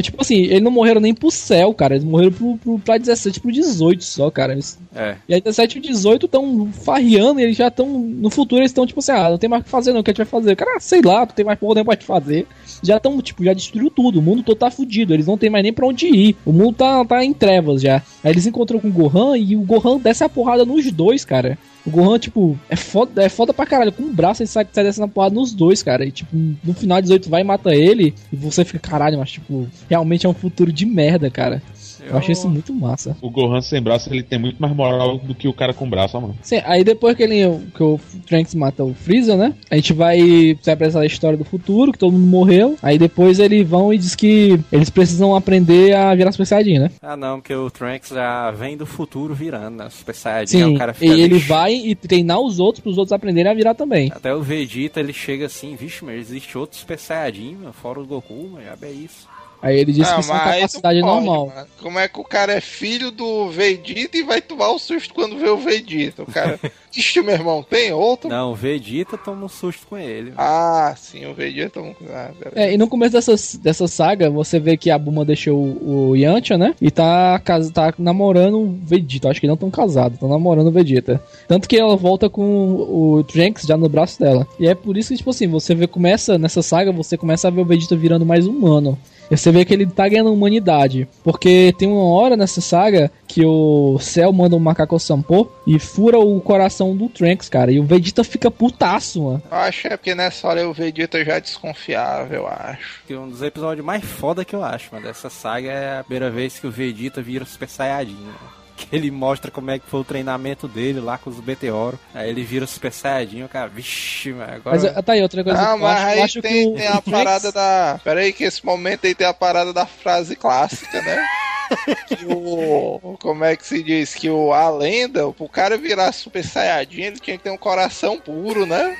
tipo assim, eles não morreram nem pro céu, cara. Eles morreram pro, pro, pra 17 pro 18 só, cara. Eles, É. e aí 17 e 18 estão farreando e eles já estão. No futuro eles estão tipo assim, ah, não tem mais o que fazer, não. O que a gente vai fazer? Cara, sei lá, não tem mais porra nenhuma pra te fazer. Já estão, tipo, já destruiu tudo. O mundo todo tá fudido. Eles não tem mais nem pra onde ir. O mundo tá, tá em trevas já. Aí eles encontram com o Gohan e o Gohan desce a porrada nos dois, cara. O Gohan, tipo, é foda, é foda pra caralho. Com o braço ele sai, sai descendo a porrada nos dois, cara. E, tipo, no final 18 vai e mata ele. E você fica, caralho, mas, tipo, realmente é um futuro de merda, cara. Eu achei isso muito massa. O Gohan sem braço, ele tem muito mais moral do que o cara com braço, ó, mano. Sim, aí depois que, ele, que o Trunks mata o Freeza, né? A gente vai se apresentar a história do futuro, que todo mundo morreu. Aí depois eles vão e diz que eles precisam aprender a virar Super Saiyajin, né? Ah, não, porque o Trunks já vem do futuro virando, né? Super Saiyajin, Sim, o cara fica... e ele vai e treinar os outros pros outros aprenderem a virar também. Até o Vegeta, ele chega assim, vixe, mas existe outro Super Saiyajin, mano, fora o Goku, mas já é isso. Aí ele disse Ah, que isso é capacidade pode, normal. mano. Como é que o cara é filho do Vegeta e vai tomar o susto quando vê o Vegeta? O cara, ixi, meu irmão, tem outro? Não, o Vegeta toma um susto com ele. Ah, sim, o Vegeta. Ah, beleza. É, e no começo dessa, dessa saga, você vê que a Buma deixou o, o Yantia, né? E tá, tá namorando o Vegeta. Acho que não estão casados, estão namorando o Vegeta. Tanto que ela volta com o Trunks já no braço dela. E é por isso que, tipo assim, você vê, começa nessa saga, você começa a ver o Vegeta virando mais humano. E você vê que ele tá ganhando humanidade. Porque tem uma hora nessa saga que o Cell manda um macaco Sampo e fura o coração do Trunks, cara. E o Vegeta fica putaço, mano. Eu acho é porque nessa hora o Vegeta já desconfiava, eu acho. Que um dos episódios mais foda que eu acho, mano, dessa saga é a primeira vez que o Vegeta vira Super Saiyajin, né? Que ele mostra como é que foi o treinamento dele lá com os Meteoros. Aí ele vira Super Saiyajin, o cara, vixe, mano, agora... Mas tá aí outra coisa. Ah, eu mas acho, aí acho tem, que o, tem a parada da. Pera aí, que esse momento aí tem a parada da frase clássica, né? que o. Como é que se diz? Que o, a lenda, o cara virar Super Saiyajin, ele tinha que ter um coração puro, né?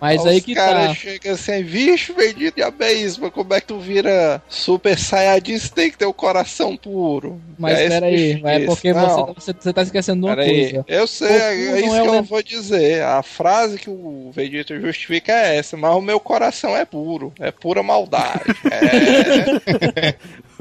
Mas aí os que caras tá. chegam assim, vixe, bendito é isso, mas como é que tu vira Super Saiyajin? Você tem que ter o coração puro. Mas Aí esse pera aí, bicho é porque "Não, você, você, você tá esquecendo de uma Pera aí, coisa. eu sei, Goku é não isso é que eu vou dizer. A frase que o Vegeta justifica é essa, mas o meu coração é puro, é pura maldade. É,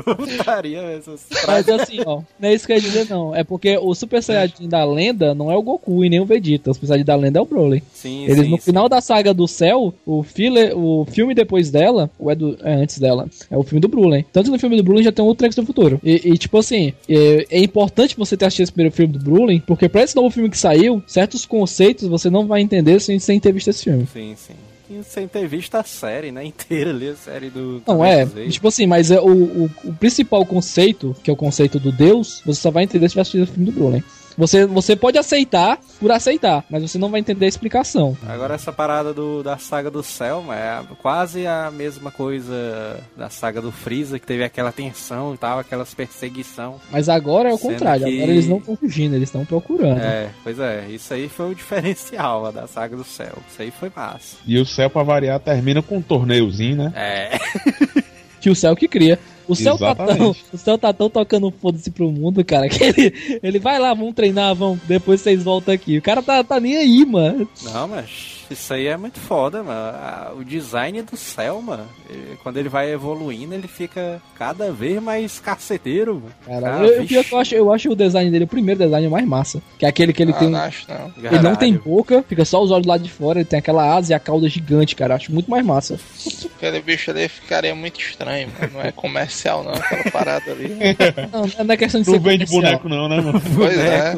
Putaria, essas Mas assim, ó, não é isso que eu ia dizer, não. É porque o Super Saiyajin da lenda não é o Goku e nem o Vegeta. O Super Saiyajin da lenda é o Broly. Sim, Eles, sim, no sim. final da saga do céu, o, filler, o filme depois dela, ou é, do, é antes dela, é o filme do Brulen. Tanto no filme do Brulen já tem o Trunks do futuro. E, e, tipo assim, é, é importante você ter assistido esse primeiro filme do Brulen, porque pra esse novo filme que saiu, certos conceitos você não vai entender sem, sem ter visto esse filme. Sim, sim. E ter visto a série, né? Inteira ali, a série do. Não, é, tipo assim, mas é o, o, o principal conceito, que é o conceito do Deus, você só vai entender se tiver assistido o filme do Brulen. Você, você pode aceitar por aceitar, mas você não vai entender a explicação. Agora essa parada do, da saga do Selma é quase a mesma coisa da saga do Freeza, que teve aquela tensão e tal, aquelas perseguição. Mas agora é o contrário, que- agora eles não estão fugindo, eles estão procurando. É, pois é, isso aí foi o diferencial da saga do Céu. Isso aí foi massa. E o céu, pra variar, termina com um torneiozinho, né? É, Que o céu que cria. O céu tá tão, Exatamente. o céu tá tão tocando foda-se pro mundo, cara, que ele, ele vai lá, vamos treinar, vamos, depois vocês voltam aqui. O cara tá, tá nem aí, mano. não, mas isso aí é muito foda, mano. Ah, O design do céu, mano, ele- quando ele vai evoluindo, ele fica cada vez mais caceteiro, mano. Cara, Ah, eu, eu, eu, acho, eu acho o design dele, o primeiro design mais massa. Que é aquele que ele não, tem. não acho não. Ele não tem Caralho. boca, fica só os olhos lá de fora, ele tem aquela asa e a cauda gigante, cara. Acho muito mais massa. Aquele bicho ali ficaria muito estranho, mano. Não é comercial, não, aquela parada ali. Não, não é questão de Não ser vende comercial. boneco, não, né, mano? Pois é.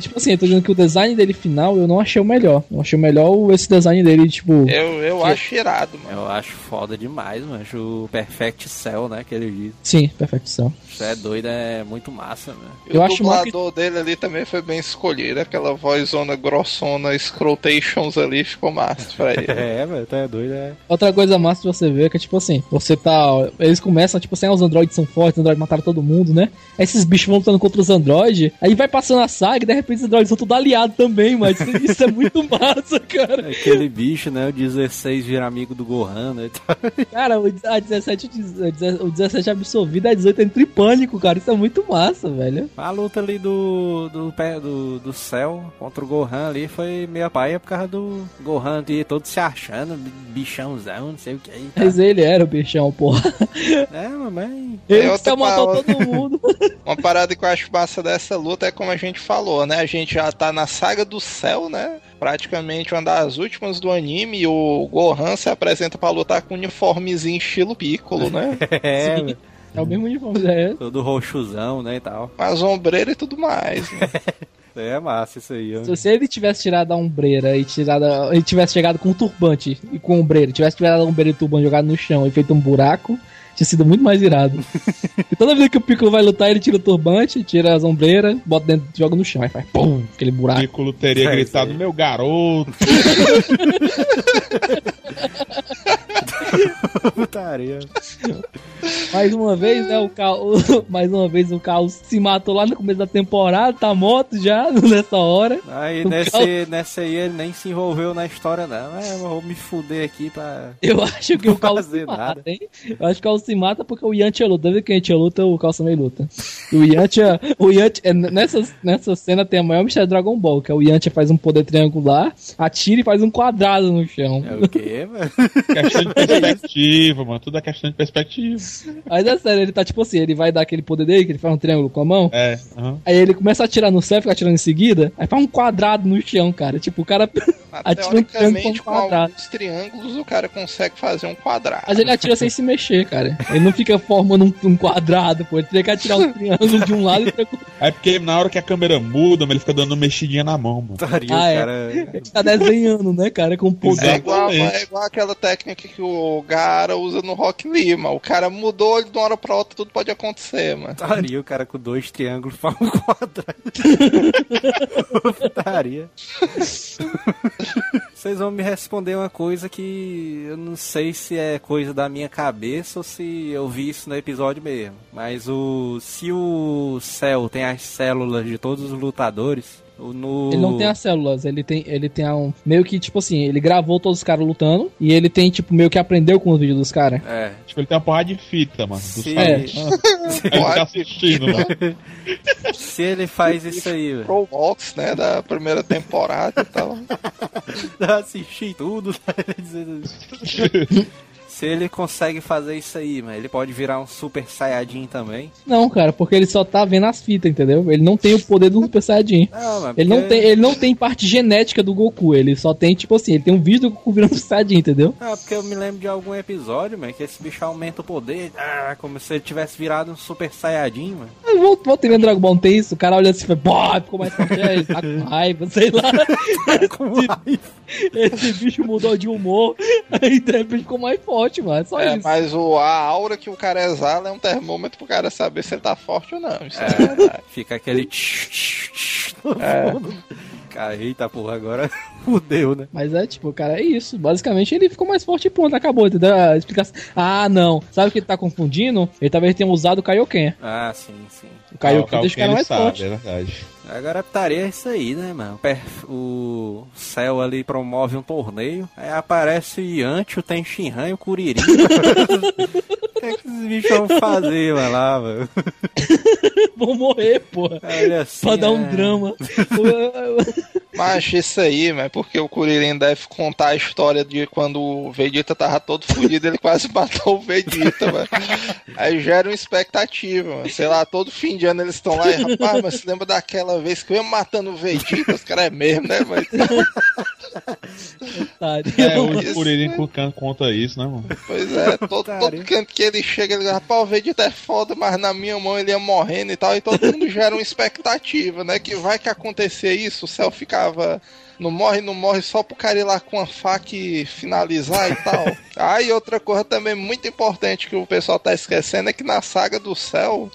Tipo assim, eu tô dizendo que o design dele final eu não achei o melhor. Eu achei o melhor o- esse design dele, tipo. Eu, eu Que- acho irado, mano. Eu acho foda demais, mano. O Perfect Cell, né, que ele diz. Sim, perfeição. Isso é doido, é muito massa, mano. E Eu o acho mal que- dublador dele ali também foi bem escolhido. Aquela vozona grossona, scrotations ali, ficou massa pra ele. É, velho, tá doido, é. Outra coisa massa de você ver é que, tipo assim, você tá. Eles começam, tipo assim, ah, os androides são fortes, os androides mataram todo mundo, né? Aí esses bichos vão lutando contra os androides, aí vai passando a saga e de repente os androides são tudo aliados também, mas isso, isso é muito massa, cara. Aquele bicho, né? O 16 vira amigo do Gohan, né? Cara, o, a 17, o 17 absorvido, a 18 entra em pânico, cara. Isso é muito massa, velho. A luta ali do, do, pé- do, do céu contra o Gohan ali foi meio paia por causa do Gohan ali todo se achando, bichãozão, não sei o que. aí, tá. Mas ele era o bichão, porra. É, mamãe. Ele É que matou todo mundo. Uma parada que eu acho massa dessa luta é como a gente falou, né? A gente já tá na saga do céu, né? Praticamente uma das últimas do anime e o Gohan se apresenta pra lutar com um uniformezinho estilo Piccolo, né? É. É o mesmo uniforme, é. todo roxuzão, né, e tal. Mas ombreira e tudo mais. Né? É massa isso aí, ó. Se, se ele tivesse tirado a ombreira e tirado. a- Ele tivesse chegado com um turbante e com ombreira, tivesse tirado a ombreira e o turbante jogado no chão e feito um buraco, Tinha sido muito mais irado. e toda vez que o Piccolo vai lutar, ele tira o turbante, tira as ombreiras, bota dentro, joga no chão, aí faz pum, aquele buraco. Piccolo teria É, gritado, meu garoto. Putaria. Mais uma vez, né, o Cal... mais uma vez o Carlos se matou lá no começo da temporada, tá morto já nessa hora. Aí O nesse, Cal- nesse aí ele nem se envolveu na história, não. É, eu vou me fuder aqui pra. Eu acho que o Carlos fazer se mata, nada. hein? Eu acho que o Carlos se mata porque o Yantia luta. Desde que a gente luta, o Carlos também luta. E o Yantia, o Yantia, é, nessa, nessa cena tem a maior mistério de Dragon Ball, que é o Yantia faz um poder triangular, atira e faz um quadrado no chão. É o quê, mano? Perspectiva, mano. Tudo é questão de perspectiva. Mas é sério, ele tá tipo assim, ele vai dar aquele poder dele, que ele faz um triângulo com a mão, É, aham. aí ele começa a atirar no céu, fica atirando em seguida, aí faz um quadrado no chão, cara. Tipo, o cara atira um triângulo Teoricamente, com um quadrado. alguns triângulos, o cara consegue fazer um quadrado. Mas ele atira sem se mexer, cara. Ele não fica formando um, um quadrado, pô. Ele teria que atirar um triângulo de um lado e outro É porque na hora que a câmera muda, mano, ele fica dando uma mexidinha na mão, mano. Putaria, Ah, é. cara. Ele tá desenhando, né, cara? Com É poder. igual, Exatamente. é igual aquela técnica que o Gara usa no Rock Lima. O cara mudou de uma hora pra outra, tudo pode acontecer, mano. Putaria, o cara com dois triângulos faz um quadrado. Putaria. Vocês vão me responder uma coisa que eu não sei se é coisa da minha cabeça ou se eu vi isso no episódio mesmo. Mas o. Se o céu tem as células de todos os lutadores. No... Ele não tem as células, ele tem, ele tem um. Meio que, tipo assim, ele gravou todos os caras lutando e ele tem, tipo, meio que aprendeu com os vídeos dos caras. É. Tipo, ele tem uma porrada de fita, mano. Salão. É. Ele tá assistindo, mano. Se ele faz isso aí, velho. Pro Box, né, da primeira temporada e tal. assisti tudo. tá dizendo- Se ele consegue fazer isso aí, mas ele pode virar um super saiyajin também. Não, cara, porque ele só tá vendo as fitas, entendeu? Ele não tem o poder do Super Saiyajin. Não, mas Ele não, tem, ele não tem parte genética do Goku, ele só tem, tipo assim, ele tem um vídeo do Goku virando Super Saiyajin, entendeu? Ah, porque eu me lembro de algum episódio, mano, que esse bicho aumenta o poder. Ah, como se ele tivesse virado um super saiyajin, mano. Eu vou, vou ter Dragon Ball, tem isso, o cara olha assim e fala, pô, ficou mais forte, é, tá com raiva, sei lá. Com raiva. Esse bicho mudou de humor, aí de repente ficou mais forte, mano. É só É, isso. mas o, a aura que o cara exala é um termômetro pro cara saber se ele tá forte ou não. Isso é, verdade. Fica aquele tch, tch, tch no É. fundo. Cara, eita porra, agora fudeu, né? Mas é tipo, cara, é isso. Basicamente ele ficou mais forte e ponto, acabou, entendeu? A explicação. Ah, não. Sabe o que ele tá confundindo? Ele talvez tenha usado o Kaioken. Ah, sim, sim. O Kaioken Ah, deixa o cara mais sabe, forte. É verdade. Agora putaria é isso aí, né, mano? O céu ali promove um torneio, aí aparece o Yanti, o Tenshinhan e o Kuririn. O que, é que esses bichos vão fazer, mano, lá, mano? Vou morrer, porra. Olha assim. Pra dar um é. drama. Mas isso aí, mas porque o Kuririn deve contar a história de quando o Vegeta tava todo fudido, ele quase matou o Vegeta, mano. Aí gera uma expectativa, mano. Sei lá, todo fim de ano eles estão lá e, rapaz, mas se lembra daquela vez que eu ia matando o Vegeta? Os caras é mesmo, né, mano? É, o Kuririn conta isso, né, mano? Pois é, todo, todo canto que ele chega, ele diz, rapaz, o Vegeta é foda, mas na minha mão ele ia morrendo e tal, e todo mundo gera uma expectativa, né? Que vai que acontecer isso, o céu ficava. Não morre, não morre só pro cara ir lá com a faca e finalizar e tal. Ah, e outra coisa também muito importante que o pessoal tá esquecendo é que na saga do céu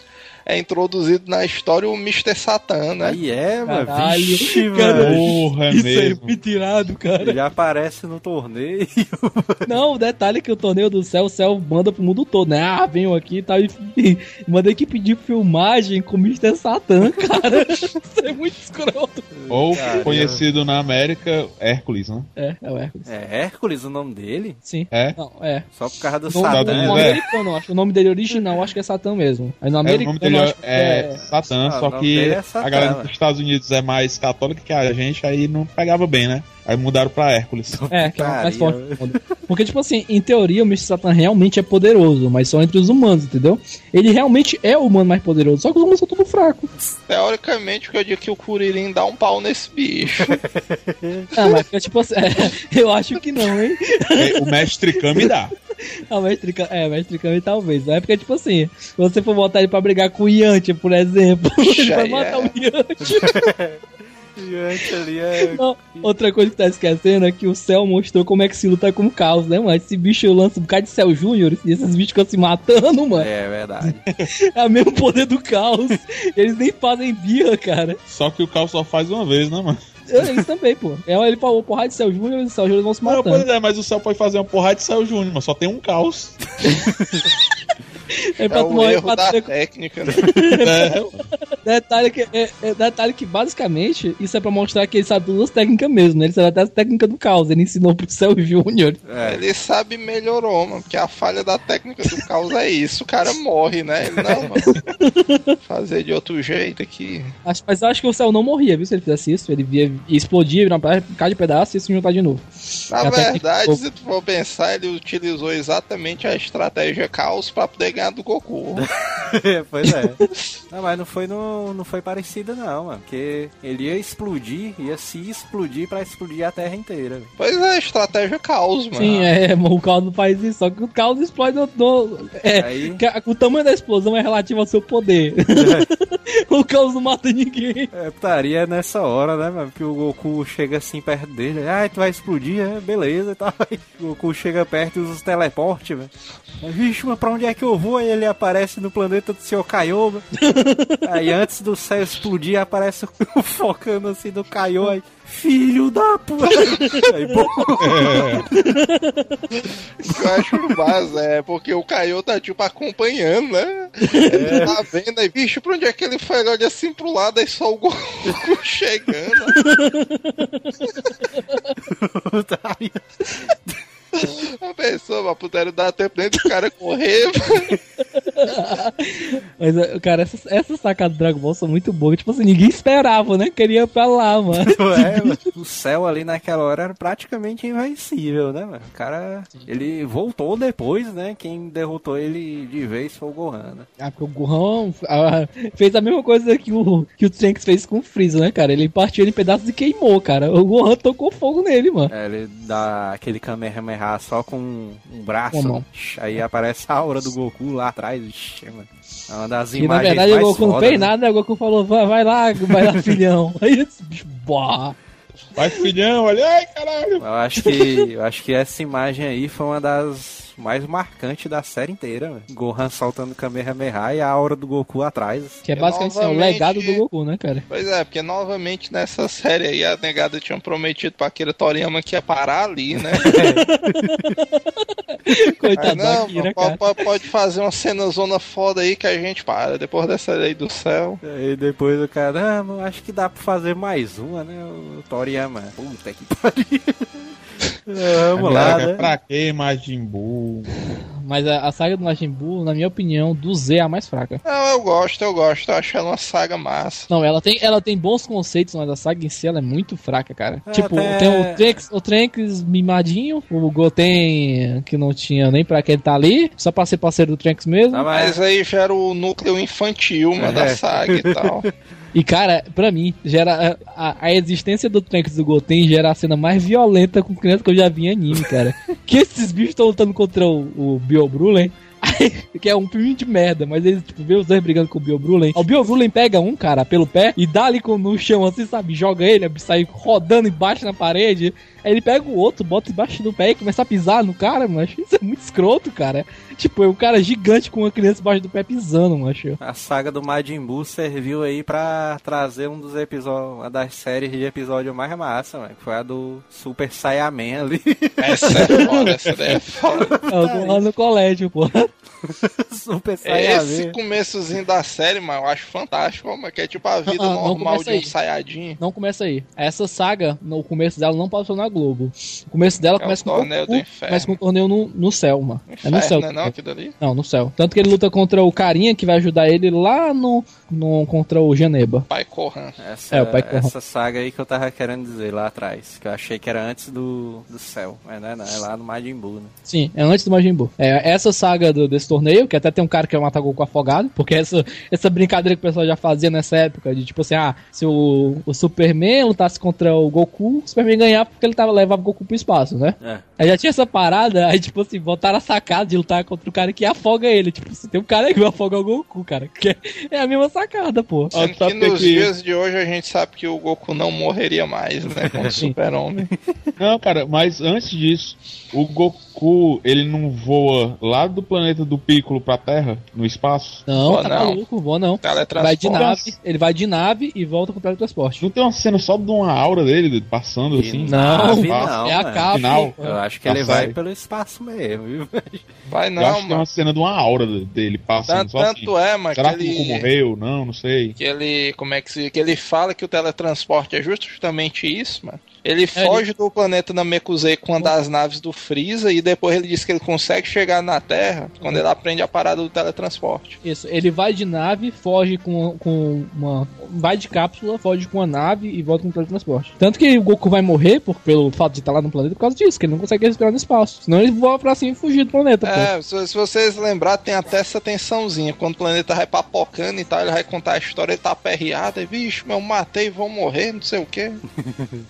é introduzido na história o Mr. Satan, né? Aí é, mano. Caralho, Vixe, cara. Porra, é Isso aí mesmo. foi tirado, cara. Ele aparece no torneio. Não, o detalhe é que o torneio do céu, o céu manda pro mundo todo, né? Ah, venham aqui e tal. E, manda que pedir filmagem com o Mr. Satan, cara. Isso é muito escroto. Ou Caramba. conhecido na América, Hércules, né? É, é o Hércules. É Hércules o nome dele? Sim. É? Não, é. Só por causa do Satã, Satã. no né? americano, acho. O nome dele original, acho que é Satã mesmo. Aí no É, o nome dele que é, Satã, Ah, só que é Satã, a galera ué. dos Estados Unidos é mais católica que a gente, aí não pegava bem, né? Aí mudaram pra Hércules. É, que é o mais forte do mundo. Porque, tipo assim, em teoria, o Mr. Satan realmente é poderoso, mas só entre os humanos, entendeu? Ele realmente é o humano mais poderoso, só que os humanos são tudo fracos. Teoricamente, o que eu digo é que o Kuririn dá um pau nesse bicho. Ah, mas tipo assim, é, eu acho que não, hein? É, o mestre Kami dá. A mestre Kami, é, mestre Kami talvez. É porque, tipo assim, se você for botar ele pra brigar com o Yantia, por exemplo, ele vai matar é. o Yantia. Gigante ali é. Não, outra coisa que tá esquecendo é que o Cell mostrou como é que se luta com o caos, né, mano? Esse bicho lança um bocado de Cell Júnior e esses bichos ficam se matando, mano. É verdade. É o mesmo poder do caos. Eles nem fazem birra, cara. Só que o caos só faz uma vez, né, mano? Eles também, pô. É, ele falou porrada de Cell Júnior e os Cell Júnior vão se Não, matando. pois é, mas o céu pode fazer uma porrada de Céu Júnior, mas só tem um caos. É É pra tu o erro pra da técnica, né? É, Detalhe que, é, é- detalhe que, basicamente, isso é pra mostrar que ele sabe todas as técnicas mesmo, né? Ele sabe até as técnicas do caos. Ele ensinou pro Cell Júnior. É. Ele sabe melhorou, mano. Porque a falha da técnica do caos é isso. O cara morre, né? Ele, não, mano. Fazer de outro jeito aqui. Acho- Mas eu acho que o Cell não morria, viu? Se ele fizesse isso, ele via, ia explodir, virar bocado de pedaço e se juntar de novo. Na técnica verdade, do- se tu for pensar, ele utilizou exatamente a estratégia caos pra poder ganhar do Goku. pois é. Não, mas não foi, no, não foi parecido, não, mano. Porque ele ia explodir, ia se explodir pra explodir a terra inteira. Pois é, estratégia caos, mano. Sim, é, o caos não faz isso, só que o caos explode no. no- é, Aí- a- o tamanho da explosão é relativo ao seu poder. o caos não mata ninguém. É putaria nessa hora, né, mano? Que o Goku chega assim perto dele. Ai, tu vai explodir, é, beleza e tal. Aí o Goku chega perto e usa os teleportes, velho. Vixe, mas pra onde é que eu vou? Aí ele aparece no planeta do Sr. Kaiô, Aí antes do céu explodir, aparece o focando assim do Kaiô. Aí, filho da puta! Aí, bom, O que eu acho massa, é porque o Kaiô tá tipo acompanhando, né? Ele Tá vendo aí, bicho, pra onde é que ele foi? Ele olha assim pro lado, aí só o Goku chegando. putaria. A pessoa, mas não dá tempo nem do cara correr, mano. Mas, eh, cara, essas, essas sacadas do Dragon Ball são muito boas. Tipo assim, ninguém esperava, né? Queria ir pra lá, mano. É, o céu ali naquela hora era praticamente invencível, né, mano? O cara, ele voltou depois, né? Quem derrotou ele de vez foi o Gohan, né? Ah, porque o Gohan ah, fez a mesma coisa que o, que o Trunks fez com o Freeza, né, cara? Ele partiu ele em pedaços e queimou, cara. O Gohan tocou fogo nele, mano. É, ele dá aquele Kamehameha só com um braço. Aí aparece a aura do Goku lá atrás. Ixi, mano. É uma das E na imagens verdade o mais Goku não foda, fez né? nada, né? O Goku falou, vai, vai lá, vai lá, filhão. Aí esse bicho, bah. vai filhão, olha, ai caralho. Eu acho que eu acho que essa imagem aí foi uma das mais marcantes da série inteira, mano. Gohan soltando Kamehameha e a aura do Goku atrás. Que é E basicamente assim, o novamente- legado do Goku, né, cara? Pois é, porque novamente nessa série aí a negada tinha prometido pra Akira Toriyama que ia parar ali, né? Aí, Coitado não, Akira, pode fazer uma cena zona foda aí que a gente para. Depois dessa lei do céu. Aí depois o cara, ah, acho que dá pra fazer mais uma, né? O Toriyama. Puta que pariu. É, Vamos lá, Caraca, né? Pra que Majin Buu? Mas a, a saga do Majin Buu, na minha opinião, do Z é a mais fraca. Não, eu gosto, eu gosto. Eu acho ela uma saga massa. Não, ela tem, ela tem bons conceitos, mas a saga em si ela é muito fraca, cara. É, tipo, até- tem o Trunks, o Trunks mimadinho, o Goten que não tinha nem pra que ele tá ali, só pra ser parceiro do Trunks mesmo. Mas Mas aí já era o núcleo infantil, mano, É. da saga e tal. E cara, pra mim, gera a, a existência do Trunks do Goten gera a cena mais violenta com criança que eu já vi em anime, cara. que esses bichos estão lutando contra o, o Biobrulen. Que é um filme de merda, mas eles, tipo, vê os dois brigando com o Biobrulen. O Biobrulen pega um, cara, pelo pé e dá ali com- no chão, assim, sabe? Joga ele, sai rodando embaixo na parede. Aí ele pega o outro, bota embaixo do pé e começa a pisar no cara, macho. Isso é muito escroto, cara. Tipo, é um cara gigante com uma criança embaixo do pé pisando, macho. a saga do Majin Buu serviu aí pra trazer um dos episódios, uma das séries de episódio mais massa, mano. Que foi a do Super Saiyaman ali. Essa é foda, essa daí é foda. É o do lá no colégio, pô. Super Esse Saiyaman. começo da série, mano, eu acho fantástico, mano, que é tipo a vida Ah, não normal de um. Saiyajin. Não começa aí. Essa saga, no começo dela, não passou na Globo. O começo dela É começa o com torneio do Goku, inferno. começa com um torneio no, no céu, mano. É no céu. Inferno, né, não, aquilo ali? Não, no céu. Tanto que ele luta contra o carinha que vai ajudar ele lá no, no contra o Janeba. Pai Corran. Essa, É, o pai Corran. essa saga aí que eu tava querendo dizer lá atrás. Que eu achei que era antes do, do céu. Mas não é, não, é lá no Majin Buu, né? Sim, é antes do Majin Buu. É, essa saga do, desse torneio, que até tem um cara que vai matar Goku afogado, porque essa, essa brincadeira que o pessoal já fazia nessa época, de tipo assim, ah, se o, o Superman lutasse contra o Goku, o Superman ganhava porque ele tava, levava o Goku pro espaço, né? É. Aí já tinha essa parada, aí tipo assim, botaram a sacada de lutar contra o cara que afoga ele. Tipo, assim, tem um cara aí que vai afogar o Goku, cara. Que é, é a mesma sacada, pô. Sendo que nos que- dias de hoje a gente sabe que o Goku não morreria mais, né? Com o Super-Homem. Não, cara, mas antes disso, o Goku, ele não voa lá do planeta do Piccolo pra Terra, no espaço? Não, Boa tá não. maluco, vou não. Teletransporte. Vai de nave, ele vai de nave e volta com o teletransporte. Não tem uma cena só de uma aura dele passando E assim? Não, não, espaço? é a mano. capa. Final. Eu acho que ele vai pelo espaço mesmo, viu? Vai Eu não, acho que tem mano. uma cena de uma aura dele passando Tanto, só assim. tanto é, mano, que Será que o Goku ele, morreu? Não, não sei. que ele. Como é que se. Que ele fala que o teletransporte é justamente isso, mano. Ele foge do planeta Namekusei com uma das naves do Freeza e depois ele diz que ele consegue chegar na Terra quando ele aprende a parada do teletransporte. Isso, ele vai de nave, foge com, com uma. Vai de cápsula, foge com uma nave e volta com o teletransporte. Tanto que o Goku vai morrer por, pelo fato de estar lá no planeta por causa disso, que ele não consegue respirar no espaço. Senão ele voa pra cima e fugir do planeta, pô. É, se, se vocês lembrar, tem até essa tensãozinha. Quando o planeta vai papocando e tal, ele vai contar a história, ele tá aperreado, e vixe, meu, matei, vou morrer, não sei o quê.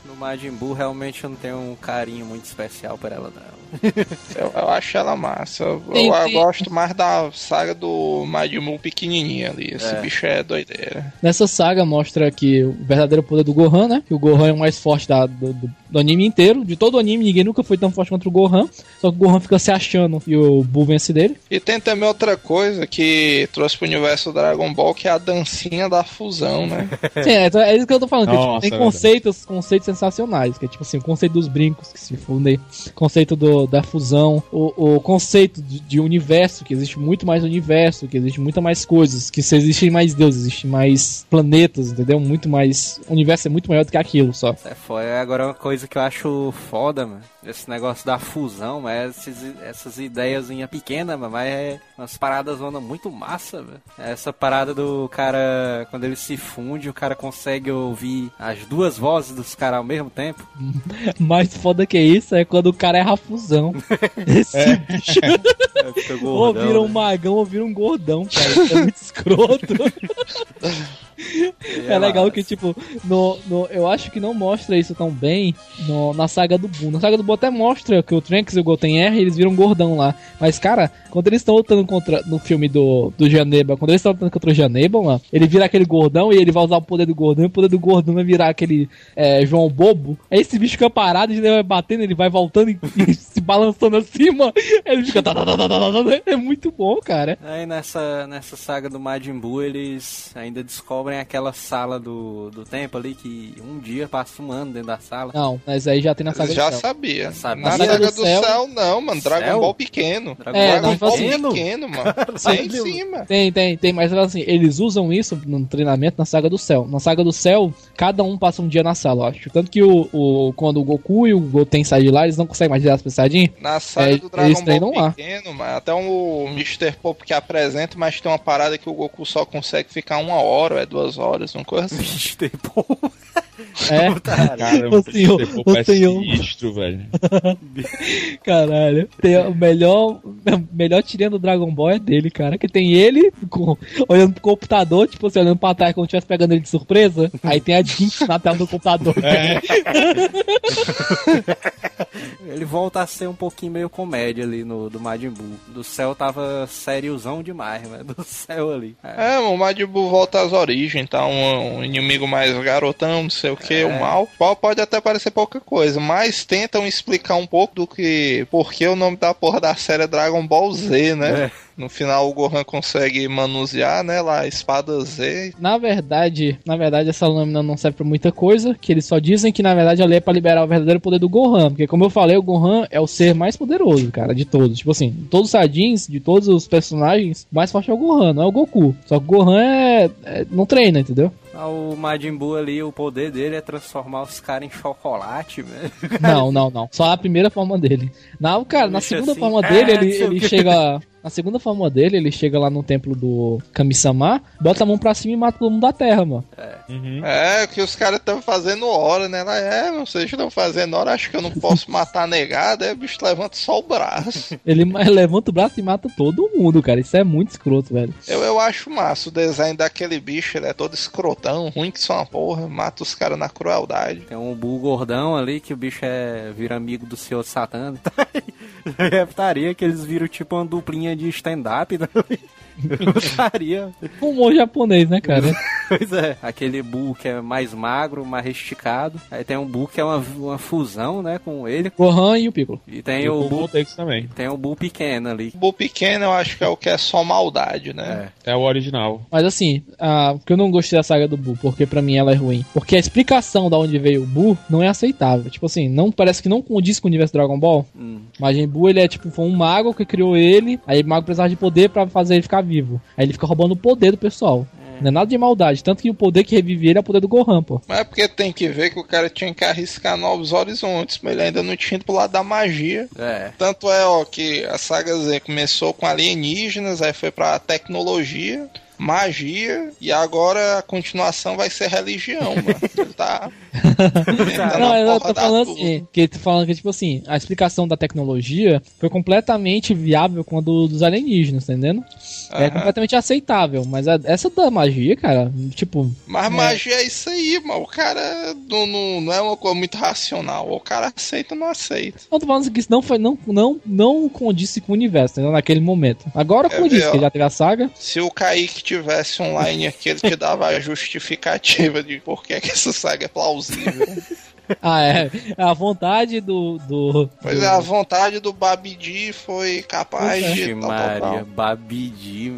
No Majin realmente eu não tenho um carinho muito especial por ela, não. Eu, eu acho ela massa. Eu, Tem- eu gosto mais da saga do Majin Buu pequenininho ali. Esse É. bicho é doideira. Nessa saga mostra que o verdadeiro poder do Gohan, né? Que o Gohan é o mais forte da- do, do- do anime inteiro. De todo o anime, ninguém nunca foi tão forte contra o Gohan. Só que o Gohan fica se achando e o Buu vence dele. E tem também outra coisa que trouxe pro universo Dragon Ball, que é a dancinha da fusão, né? Sim, é, então é isso que eu tô falando. que, tipo, Nossa, tem é conceitos, conceitos sensacionais. Que é tipo assim, o conceito dos brincos que se fundem, o conceito do, da fusão, o, o conceito de, de universo, que existe muito mais universo, que existe muita mais coisas, que se existem mais deuses, existem mais planetas, entendeu? Muito mais. O universo é muito maior do que aquilo só. É foda. Agora, uma coisa que eu acho foda, mano, esse negócio da fusão, mas esses, essas ideias pequenas, mano, mas é umas paradas zona muito massa, velho. Essa parada do cara, quando ele se funde, o cara consegue ouvir as duas vozes dos caras ao mesmo tempo. Mais foda que isso é quando o cara erra a fusão. Esse bicho. Fica Ou gordão, vira um né? magrão ou vira um gordão, cara. Isso é muito escroto. É legal massa. que, tipo, no, no, eu acho que não mostra isso tão bem no- na saga do Buu. Na saga do Até mostra que o Trunks e o Goten e eles viram gordão lá. Mas, cara, quando eles estão lutando contra. No filme do, do Janeba, quando eles estão lutando contra o Janeba, mano, ele vira aquele gordão e ele vai usar o poder do gordão e o poder do gordão vai virar aquele é, João Bobo. Aí esse bicho fica parado, ele vai batendo, ele vai voltando e, e se balançando assim, mano. Ele fica. tá, tá, tá, tá, tá, tá, tá. É muito bom, cara. Aí nessa, nessa saga do Majin Buu, eles ainda descobrem aquela sala do, do tempo ali que um dia passa um ano dentro da sala. Não, mas aí já tem na saga já do sabia. Sabia. Na saga do do céu- céu, não, mano. Dragon Céu? Ball pequeno. Dragon É, Dragon Ball pequeno? pequeno, mano. Tem sim, mano. Tem, tem, tem, mas assim, eles usam isso no treinamento na saga do céu. Na saga do céu, cada um passa um dia na sala, eu acho. Tanto que o, o, quando o Goku e o Goten saem de lá, eles não conseguem mais tirar as pensadinhas. Na saga É, do eles Dragon treinam Ball lá. pequeno, mano, até o Mr. Pop que apresenta, mas tem uma parada que o Goku só consegue ficar uma hora, ou é duas horas, uma coisa assim. Tem pô. É, Caramba, O senhor- o é senhor- sinistro, velho. caralho. Tem o melhor, o melhor tirinha do Dragon Ball é dele, cara. Que tem ele com- olhando pro computador, tipo assim, olhando pra trás como se estivesse pegando ele de surpresa. Aí tem a Jinx na tela do computador. É, Ele volta a ser um pouquinho meio comédia ali no do Majin Buu. Do céu tava sériozão demais, né? Do céu ali. É. É, o Majin Buu volta às origens, tá? Um, um inimigo mais garotão, não sei o que, É. o mal. Po- Pode até parecer pouca coisa, mas tentam explicar um pouco do que. Por que o nome da porra da série é Dragon Ball Z, né? É. No final o Gohan consegue manusear, né? Lá, a espada Z. Na verdade, na verdade, essa lâmina não serve pra muita coisa, que eles só dizem que na verdade ela é pra liberar o verdadeiro poder do Gohan, porque como eu falei, o Gohan é o ser mais poderoso, cara, de todos. Tipo assim, todos os Saiyajins, de todos os personagens, o mais forte é o Gohan, não é o Goku. Só que o Gohan é, é- não treina, entendeu? O Majin Buu ali, o poder dele é transformar os caras em chocolate, velho. Não, não, não. Só a primeira forma dele. Não, cara, na Deixa segunda assim. forma dele, ele, sei o ele quê. chega. Na segunda forma dele, ele chega lá no templo do Kami-sama, bota a mão pra cima e mata todo mundo da terra, mano. Uhum. É, que os caras estão fazendo hora, né? Ela, é, vocês estão fazendo hora, acho que eu não posso matar a negada. Aí o bicho levanta só o braço. Ele levanta o braço e mata todo mundo, cara. Isso é muito escroto, velho. Eu, eu acho massa o design daquele bicho, ele é todo escrotão, ruim que só uma porra, mata os caras na crueldade. Tem um bull gordão ali que o bicho é vira amigo do senhor Satã. Eu reputaria que eles viram tipo uma duplinha de stand-up. né? Eu gostaria. Humor japonês, né, cara? Pois é. Aquele bull que é mais magro, mais esticado. Aí tem um bull que é uma, uma fusão, né, com ele. Gohan e o Piccolo. E tem E o o Voltex também. tem o bull pequeno ali. O Bull pequeno eu acho que é o que é só maldade, né? É. É o original. Mas assim, a, porque eu não gostei da saga do Buu, porque pra mim ela é ruim. Porque a explicação da onde veio o Buu não é aceitável. Tipo assim, não parece que não condiz com o universo Dragon Ball. Hum. Majin Buu, ele é tipo, foi um mago que criou ele, aí o mago precisava de poder pra fazer ele ficar vivo. Aí ele fica roubando o poder do pessoal. Não é nada de maldade, tanto que o poder que revive ele é o poder do Gohan, pô. Mas é porque tem que ver que o cara tinha que arriscar novos horizontes, mas ele ainda não tinha ido pro lado da magia. É. Tanto é, ó, que a saga Z começou com alienígenas, aí foi pra tecnologia, magia, e agora a continuação vai ser religião, mano. Ele tá. Metendo Não, eu tô falando assim, que tô falando que, tipo assim, a explicação da tecnologia foi completamente viável com a do- dos alienígenas, tá entendendo? É Aham. completamente aceitável, mas a- essa da magia, cara, tipo, Mas magia é isso aí, mano. O cara não, não, não é uma coisa muito racional. O cara aceita ou não aceita. eu tô falando que isso não foi, não, não, não condisse com o universo, entendeu? Naquele momento. Agora É, condiz, porque já teve a saga. Se o Kaique tivesse online aqui, ele te dava a justificativa de por que, que essa saga é plausível plausível. Ah, é. A vontade do. do Pois do- é, a vontade do Babidi foi capaz é. de. Vixe tal, tal, Maria. Babidi,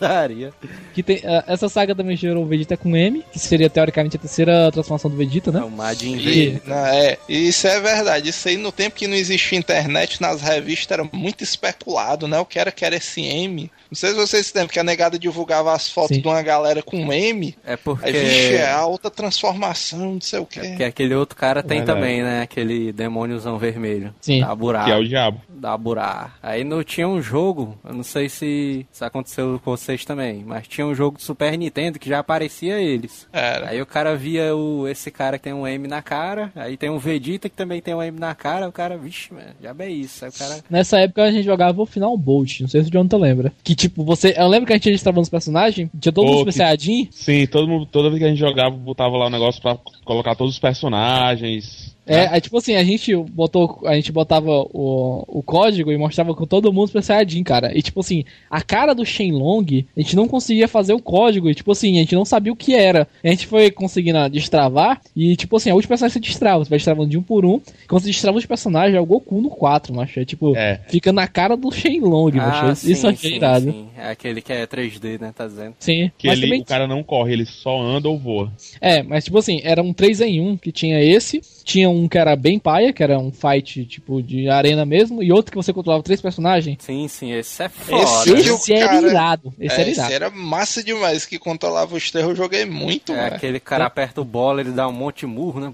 Daria. que tem, ah, essa saga também gerou o Vegeta com M, que seria teoricamente a terceira transformação do Vegeta, É né? o Majin E, V. não, é, isso é verdade. Isso aí no tempo que não existia internet, nas revistas era muito especulado, né? O que era que era esse M. Não sei se vocês se lembram que a negada divulgava as fotos Sim. de uma galera com M. É porque. Aí, vixe, é a outra transformação, não sei o quê. Que aquele outro cara tem Verdade. também, né? Aquele demôniozão vermelho. Sim. Da Burá. Que é o diabo. Da Burá. Aí não tinha um jogo, eu não sei se isso aconteceu com vocês também, mas tinha um jogo do Super Nintendo que já aparecia eles. Era. Aí o cara via o, esse cara que tem um M na cara, aí tem um Vegeta que também tem um M na cara, o cara, vixe, mano, já é isso. Aí o cara. Nessa época a gente jogava o Final Bolt, não sei se o Jonathan lembra. Que tipo, você. Eu lembro que a gente destravando os personagens, tinha todo Pô, mundo que- Saiyajin. Sim, todo mundo, toda vez que a gente jogava, botava lá o negócio pra colocar todos os personagens personagens é, aí, tipo assim, a gente botou, a gente botava o, o código e mostrava com todo mundo Super Saiyajin, cara. E tipo assim, a cara do Shenlong, a gente não conseguia fazer o código, e tipo assim, a gente não sabia o que era. A gente foi conseguindo destravar, e tipo assim, a última personagem você destrava, você vai destravando de um por um. Quando você destrava os personagens, é o Goku no 4, macho. É tipo, É. fica na cara do Shenlong, macho. Isso- Isso aqui é irado. Ah, sim. É aquele que é 3D, né? Tá dizendo? Sim, Que mas ele, também o cara não corre, ele só anda ou voa. É, mas tipo assim, era um 3 em 1 que tinha esse, tinha um que era bem paia, que era um fight tipo de arena mesmo, e outro que você controlava três personagens. Sim, sim, esse é foda. Esse Esse, o era cara- irado. Esse É, era esse irado. era massa demais, que controlava os terror, eu joguei muito, É velho. aquele cara aperta o bola, ele dá um monte de murro, né?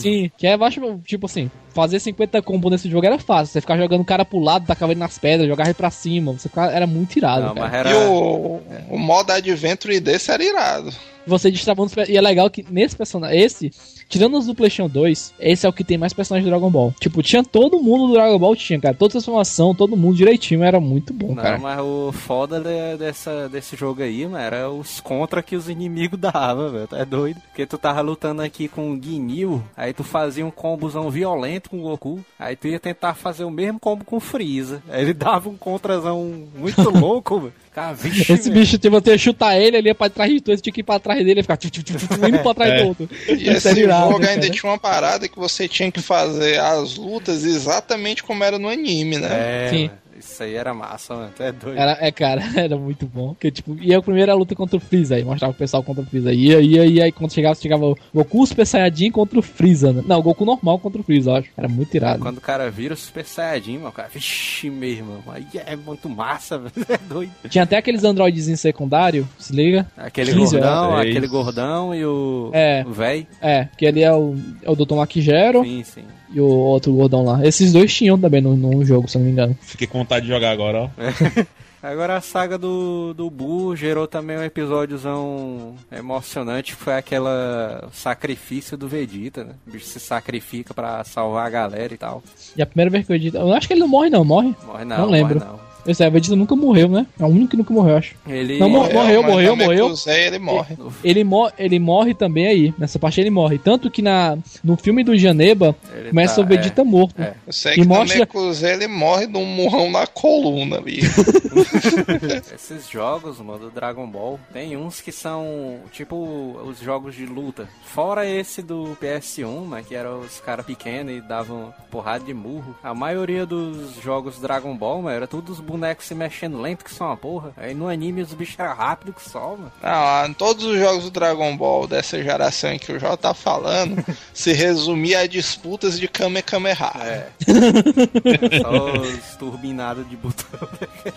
Sim, que é baixo, tipo assim, fazer 50 combos nesse jogo era fácil. Você ficar jogando o cara pro lado, tacava ele nas pedras, jogava ele pra cima. Você ficava- era muito irado, Não, era. E o, o modo Adventure desse era irado. Você destravando os E é legal que nesse personagem. Esse, tirando os do PlayStation 2, esse é o que tem mais personagens do Dragon Ball. Tipo, tinha todo mundo do Dragon Ball, tinha, cara. Toda transformação, todo mundo direitinho, era muito bom, Não, cara. mas o foda de- dessa, desse jogo aí, mano, era os contra que os inimigos davam, velho. É doido. Porque tu tava lutando aqui com o Guinil, aí tu fazia um combozão violento com o Goku, aí tu ia tentar fazer o mesmo combo com o Freeza. Aí ele dava um contrazão muito louco, velho. Cara, vixe, Esse bicho, tipo, você ia chutar ele, ele ia pra trás de tu, você tinha que ir pra trás dele e ficar tchu, tchu, tchu, indo pra trás É. do outro. E Isso esse era irado, jogo ainda cara. tinha uma parada que você tinha que fazer as lutas exatamente como era no anime, né? É, Sim. Isso aí era massa, mano. Tu é doido. Era, é, cara, era muito bom. Porque, tipo, e a primeira luta contra o Freeza aí, mostrava o pessoal contra o Freeza. Ia, ia, ia, aí quando chegava, chegava o Goku Super Saiyajin contra o Freeza, né? Não, o Goku normal contra o Freeza, eu acho. Era muito irado. Quando o cara vira o Super Saiyajin, mano, o cara, vixe mesmo, aí é muito massa, velho. É doido. Tinha até aqueles androides secundário, se liga? Aquele 15 gordão, horas. aquele gordão e o É. o véi. É, que ele é o, é o Dr. Makijero. Sim, sim. E o outro gordão lá. Esses dois tinham também no, no jogo, se eu não me engano. Fiquei com vontade de jogar agora, ó. Agora a saga do, do Buu gerou também um episódiozão emocionante, que foi aquela sacrifício do Vegeta, né? O bicho se sacrifica pra salvar a galera e tal. E a primeira vez que o Vegeta. Eu acho que ele não morre, não, morre. Morre não, Não lembro. morre não. Esse Vegeta nunca morreu, né? É o único que nunca morreu, eu acho. Ele Não, morreu, morreu, morreu, morreu. pro Zé, ele morre. Ele, mo ele morre também aí. Nessa parte ele morre. Tanto que na, no filme do Janeba, Ele começa tá- o Vegeta morto. é. Eu sei E que mostra- no Mekuzé ele morre de um murrão na coluna ali. Esses jogos, mano, do Dragon Ball, tem uns que são tipo os jogos de luta. Fora esse do PS1, né, que eram os caras pequenos e davam porrada de murro. A maioria dos jogos Dragon Ball, mano, era tudo os bonecos se mexendo lento que só uma porra. Aí no anime os bichos eram rápidos que só, mano. Não, em todos os jogos do Dragon Ball dessa geração em que o Jó tá falando, se resumia a disputas de Kamehameha. É. só os turbinados de botão.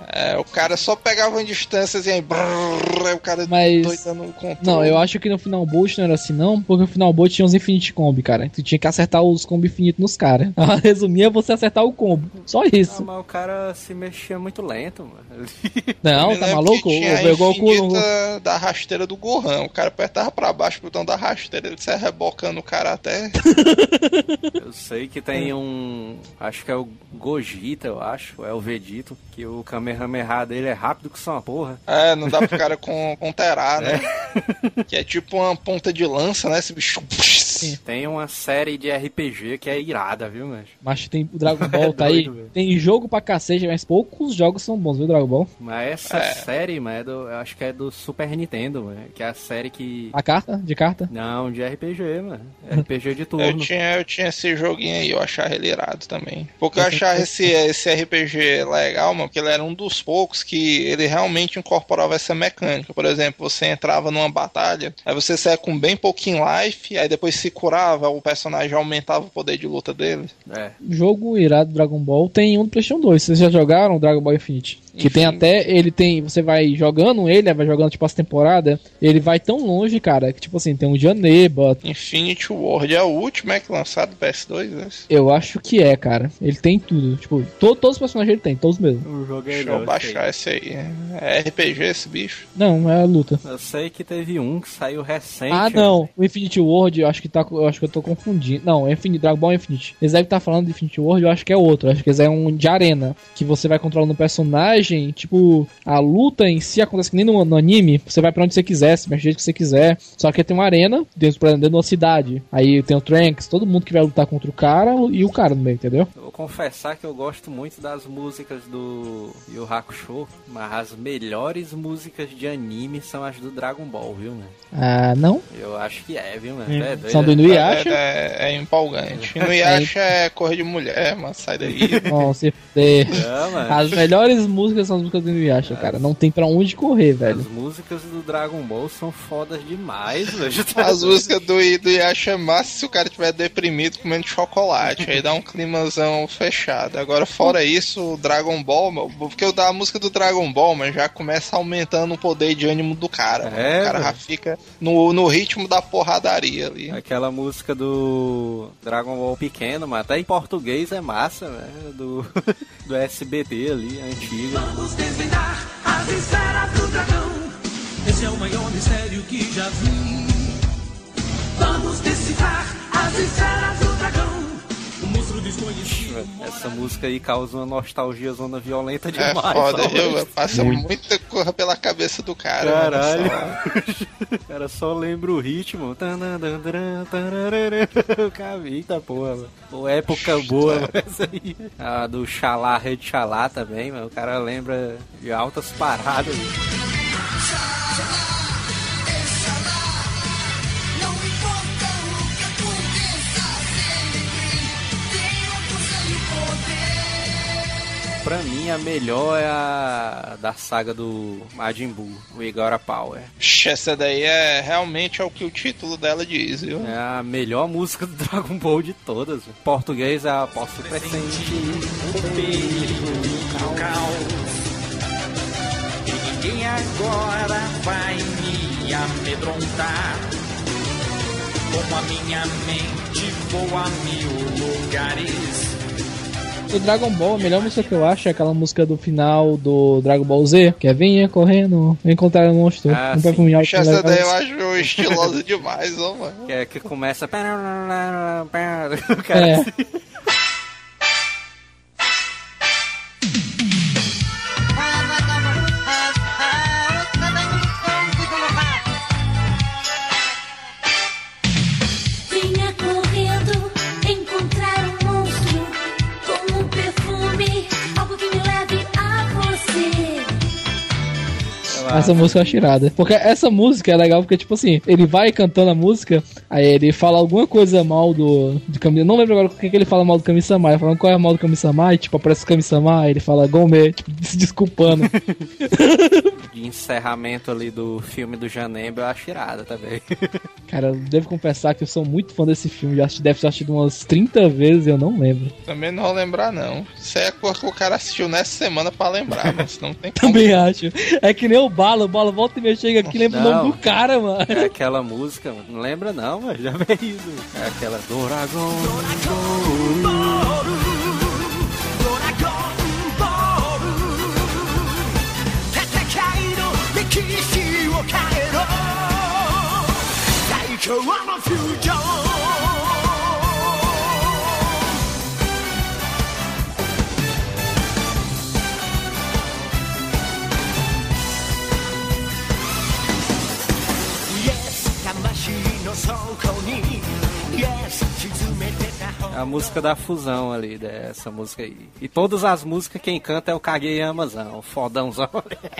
É, o cara só pegava em distâncias e aí, brrr, aí o cara Mas- doidando o controle. Não, eu acho que no Final Bolt não era assim, não, porque no Final Bolt tinha os Infinite Combi, cara. Tu tinha que acertar os combo infinitos nos caras. A resumir é você acertar o combo. Só Ah, isso. mas o cara se mexia muito lento, mano. Não, tá maluco? o no. infinita da rasteira do Gohan. O cara apertava pra baixo o botão da rasteira, ele saia rebocando o cara até. Eu sei que tem um. Acho que é o Gogeta, eu acho. É o Vedito. Que o Kamehameha dele é rápido que só uma porra. É, não dá pro cara con conterar, né? Que é tipo uma ponta de lança, né? Esse bicho. Tem uma série de RPG que é irada, viu, mas? Mas tem o Dragon Ball, tá aí. Doido, velho. Tem jogo pra cacete, mas poucos jogos são bons, viu, Dragon Ball? Mas essa É. série, mas é do, eu acho que é do Super Nintendo, mano. Que é a série que. A carta? De carta? Não, de RPG, mano. RPG de Eu turno. tinha, eu tinha esse joguinho aí, eu achava ele irado também. Porque eu achava esse, esse RPG legal, mano, porque ele era um dos poucos que ele realmente incorporava essa mecânica. Por exemplo, você entrava numa batalha, aí você saia com bem pouquinho life, aí depois se curava, o personagem aumentava o poder de luta dele. É. Jogo irado Dragon Ball tem um do PlayStation 2. Vocês já jogaram Dragon Ball Infinite? Que tem Infinite. até. Ele tem. Você vai jogando ele, vai jogando tipo as temporadas. Ele vai tão longe, cara, que tipo assim, tem um Janeba. Infinity World é o último é que lançado do PS2, né? Eu acho que é, cara. Ele tem tudo. Tipo, to- todos os personagens ele tem, todos mesmo. O jogo é Deixa eu baixar esse aí. É RPG esse bicho? Não, é a luta. Eu sei que teve um que saiu recente. Ah, não. O Infinity World, eu acho que tá. Eu acho que eu tô confundindo. Não, é Infinity, Dragon Ball Infinite. Eles devem estar falando de Infinity World, eu acho que é outro. Eu acho que esse é um de arena. Que você vai controlando um personagem. Tipo, a luta em si acontece que nem no, no anime. Você vai pra onde você quiser, se mexe do jeito que você quiser. Só que tem uma arena dentro, por exemplo, dentro de uma cidade. Aí tem o Trunks, todo mundo que vai lutar contra o cara e o cara no meio, entendeu? Eu vou confessar que eu gosto muito das músicas do Yu Hakusho, mas as melhores músicas de anime são as do Dragon Ball, viu, mano? Ah, não? Eu acho que é, viu, mano? É doido, São do é? Inuyasha? É, é, é empolgante. Inuyasha é cor de mulher, mano. Sai daí. Não, se. É, mano. As melhores músicas são as músicas do Inuyasha, cara. Não tem pra onde correr, velho. As músicas do Dragon Ball são fodas demais, velho. As músicas do, do Yasha é massa se o cara tiver deprimido comendo chocolate. Aí dá um climazão fechado. Agora, fora isso, o Dragon Ball, meu, porque eu dá a música do Dragon Ball, mas já começa aumentando o poder de ânimo do cara. É, o cara já fica no, no ritmo da porradaria ali. Aquela música do Dragon Ball pequeno, mas até em português é massa, né? Do, do SBT ali, antiga. Vamos desvendar as esferas do dragão. Esse é o maior mistério que já vi. Vamos decifrar as esferas do dragão. Essa música aí causa uma nostalgia zona violenta É demais. foda, sabe? viu? Passa muita coisa pela cabeça do cara. Caralho. mano. Cara, só lembra o ritmo. Cara, Eita porra, mano. Pô, época boa, mano, essa aí. A do Xalá, Rede Xalá também, mano. O cara lembra de altas paradas. Pra mim, a melhor é a da saga do Majin Buu, o Igora Power. Ixi, Essa daí é realmente é o que o título dela diz, viu? É a melhor música do Dragon Ball de todas. Em português é a Posso Presente. o perigo caos. E ninguém agora vai me amedrontar. como a minha mente voa a mil lugares. Do Dragon Ball, a melhor música que eu acho é aquela música do final do Dragon Ball Z, que é Venha correndo, encontrar o monstro. Ah, um sim. Puxa, essa legal. daí eu acho estilosa demais, ó, mano. Que é que começa. O cara É. assim, Essa música eu acho irada. Porque essa música é legal porque, tipo assim, ele vai cantando a música, aí ele fala alguma coisa mal do. De Kami. Não lembro agora o que, que ele fala mal do Kami-sama. Ele falando qual é o mal do Kami-sama, e, tipo, aparece o Kami-sama, ele fala Gome, tipo, se desculpando. de encerramento ali do filme do Janemba, eu acho irada também. Cara, eu devo confessar que eu sou muito fã desse filme. Já deve ter assistido umas 30 vezes e eu não lembro. Também não vou lembrar, não. Isso é a coisa que o cara assistiu nessa semana pra lembrar, mas não tem como. Também acho. É que nem o Bala, o Bala volta e meia chega aqui e lembra o Não. nome do cara, mano. É aquela música, mano. não lembra não, mas já veio. É aquela Doragon. É a música da fusão ali, dessa música aí. E todas as músicas quem canta é o Kageyamazão, o fodãozão.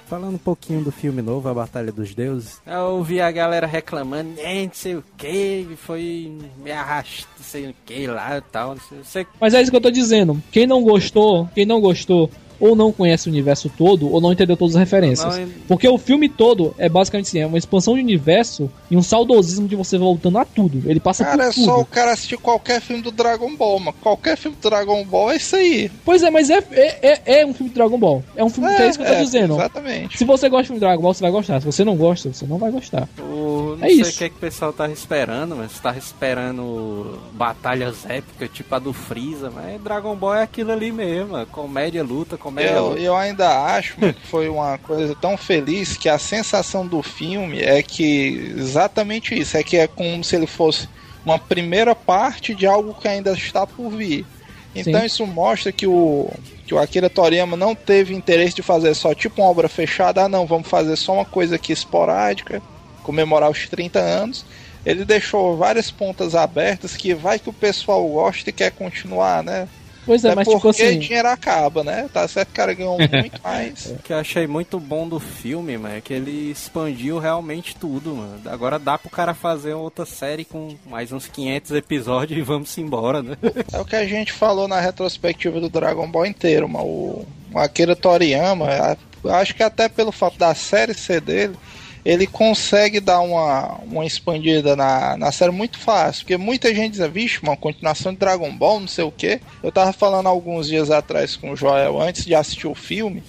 Falando um pouquinho do filme novo, A Batalha dos Deuses. Eu ouvi a galera reclamando, "É, não sei o que, foi me arrastar, não sei o que lá e tal. Não sei, não sei Mas é isso que eu tô dizendo. Quem não gostou, quem não gostou, ou não conhece o universo todo, ou não entendeu todas as referências. Não, Porque o filme todo é basicamente assim, é uma expansão de universo e um saudosismo de você voltando a tudo. Ele passa Cara, é por tudo. só o cara assistir qualquer filme do Dragon Ball, mano. Qualquer filme do Dragon Ball é isso aí. Pois é, mas é, é, é, é um filme de Dragon Ball. É um filme que é isso que eu tô dizendo. Exatamente. Se você gosta de filme de Dragon Ball, você vai gostar. Se você não gosta, você não vai gostar. O, não É sei isso. o que, é que o pessoal tava esperando, mas tava esperando batalhas épicas, tipo a do Freeza, mas Dragon Ball é aquilo ali mesmo, é comédia, luta, comédia, Eu, eu ainda acho mano, que foi uma coisa tão feliz que a sensação do filme é que exatamente isso, é que é como se ele fosse uma primeira parte de algo que ainda está por vir. Então Sim. isso mostra que o, que o Akira Toriyama não teve interesse de fazer só tipo uma obra fechada, ah não, vamos fazer só uma coisa aqui esporádica, comemorar os 30 anos. Ele deixou várias pontas abertas que vai que o pessoal gosta e quer continuar, né? Pois é, É mas porque tipo assim. dinheiro acaba, né? Tá certo que o cara ganhou muito mais. O que eu achei muito bom do filme, mano, é que ele expandiu realmente tudo, mano. Agora dá pro cara fazer outra série com mais uns 500 episódios e vamos embora, né? É o que a gente falou na retrospectiva do Dragon Ball inteiro, mano. O, Akira Toriyama, eu acho que até pelo fato da série ser dele, ele consegue dar uma, uma expandida na, na série muito fácil. Porque muita gente diz, vixe, uma continuação de Dragon Ball, não sei o que. Eu tava falando alguns dias atrás com o Joel, antes de assistir o filme,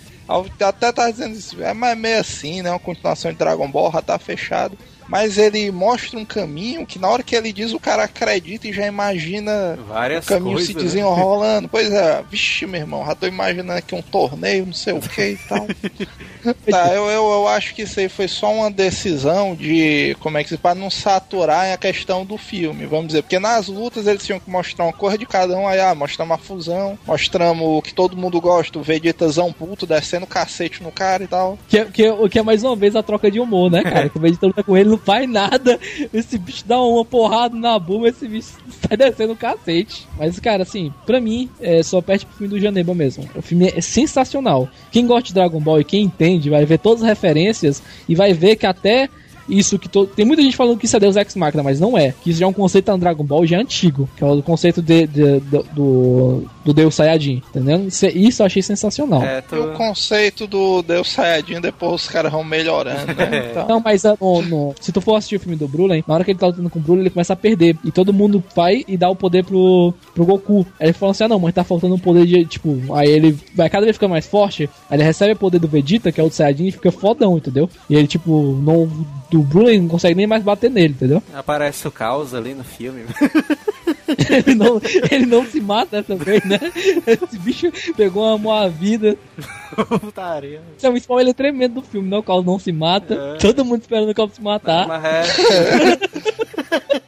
até tava dizendo isso, é mais meio assim, né? Uma continuação de Dragon Ball, já tá fechado. Mas ele mostra um caminho que na hora que ele diz, o cara acredita e já imagina Várias o caminho coisas. se né? desenrolando. Pois é, vixe, meu irmão, já tô imaginando aqui um torneio, não sei o que e tal. tá, eu, eu, eu acho que isso aí foi só uma decisão de, como é que se para não saturar a questão do filme, vamos dizer. Porque nas lutas eles tinham que mostrar uma cor de cada um, aí, ah, mostramos a fusão, mostramos o que todo mundo gosta, o Vegetazão puto descendo cacete no cara e tal. Que é, que, é, que é mais uma vez a troca de humor, né, cara? Que o Vegeta luta com ele, não faz nada. Esse bicho dá uma porrada na bunda, esse bicho sai descendo o cacete. Mas, cara, assim, pra mim, é só perde pro filme do Janeba mesmo. O filme é sensacional. Quem gosta de Dragon Ball e quem entende, vai ver todas as referências e vai ver que até. Isso que to... tem muita gente falando que isso é Deus Ex Machina, mas não é. Que isso já é um conceito no Dragon Ball já antigo, que é o conceito de, de- do, do, do Deus Saiyajin, entendeu? Isso, é- isso eu achei sensacional. É, E tu... o conceito do Deus Saiyajin, depois os caras vão melhorando, né? Então, Não, mas ah, no- no- se tu for assistir o filme do Brulen, na hora que ele tá lutando com o Brulen, ele começa a perder. E todo mundo vai e dá o poder pro, pro Goku. Aí ele fala assim: ah, não, mas tá faltando um poder de. Tipo, aí ele vai cada vez ficar mais forte. Aí ele recebe o poder do Vegeta, que é o do Saiyajin, e fica fodão, entendeu? E ele, tipo, no, que o Bruno não consegue nem mais bater nele, entendeu? Aparece o caos ali no filme. ele, não, ele não se mata dessa vez, né? Esse bicho pegou uma mó vida. Putaria. Isso é um spoiler tremendo do filme, né? O Caos não se mata. É. Todo mundo esperando o Caos se matar. Mas é.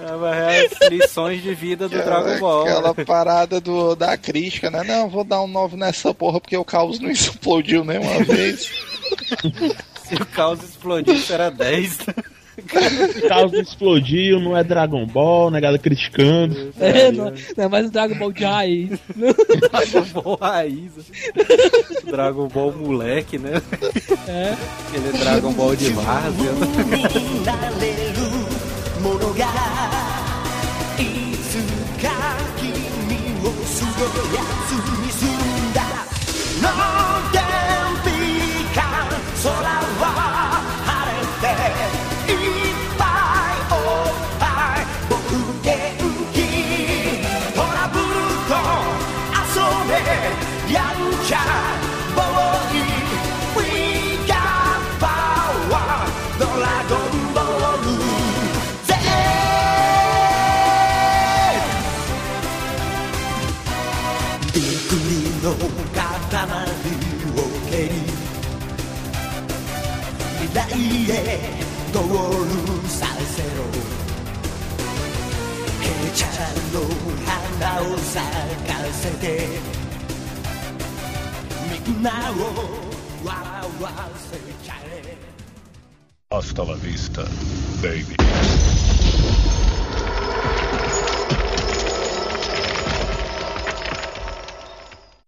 É, mas é as lições de vida do Dragon Ball. Aquela parada do, da crítica, né? Não, vou dar um 9 nessa porra porque o caos não explodiu nenhuma vez. Se o caos explodisse, era 10. O caos explodiu, não é Dragon Ball, negada criticando. É, não, não é mais o Dragon Ball de raiz. Dragon Ball raiz. Dragon Ball moleque, né? É. Aquele Dragon Ball de várzea. 空は晴れていっぱいおっぱい僕元気トラブルと遊べやんちゃボーイ We got power ドラゴンボール Z びっくりの未来へゴールさせろケチャの花を咲かせてみんなを笑わせちゃえ Hasta la vista, baby.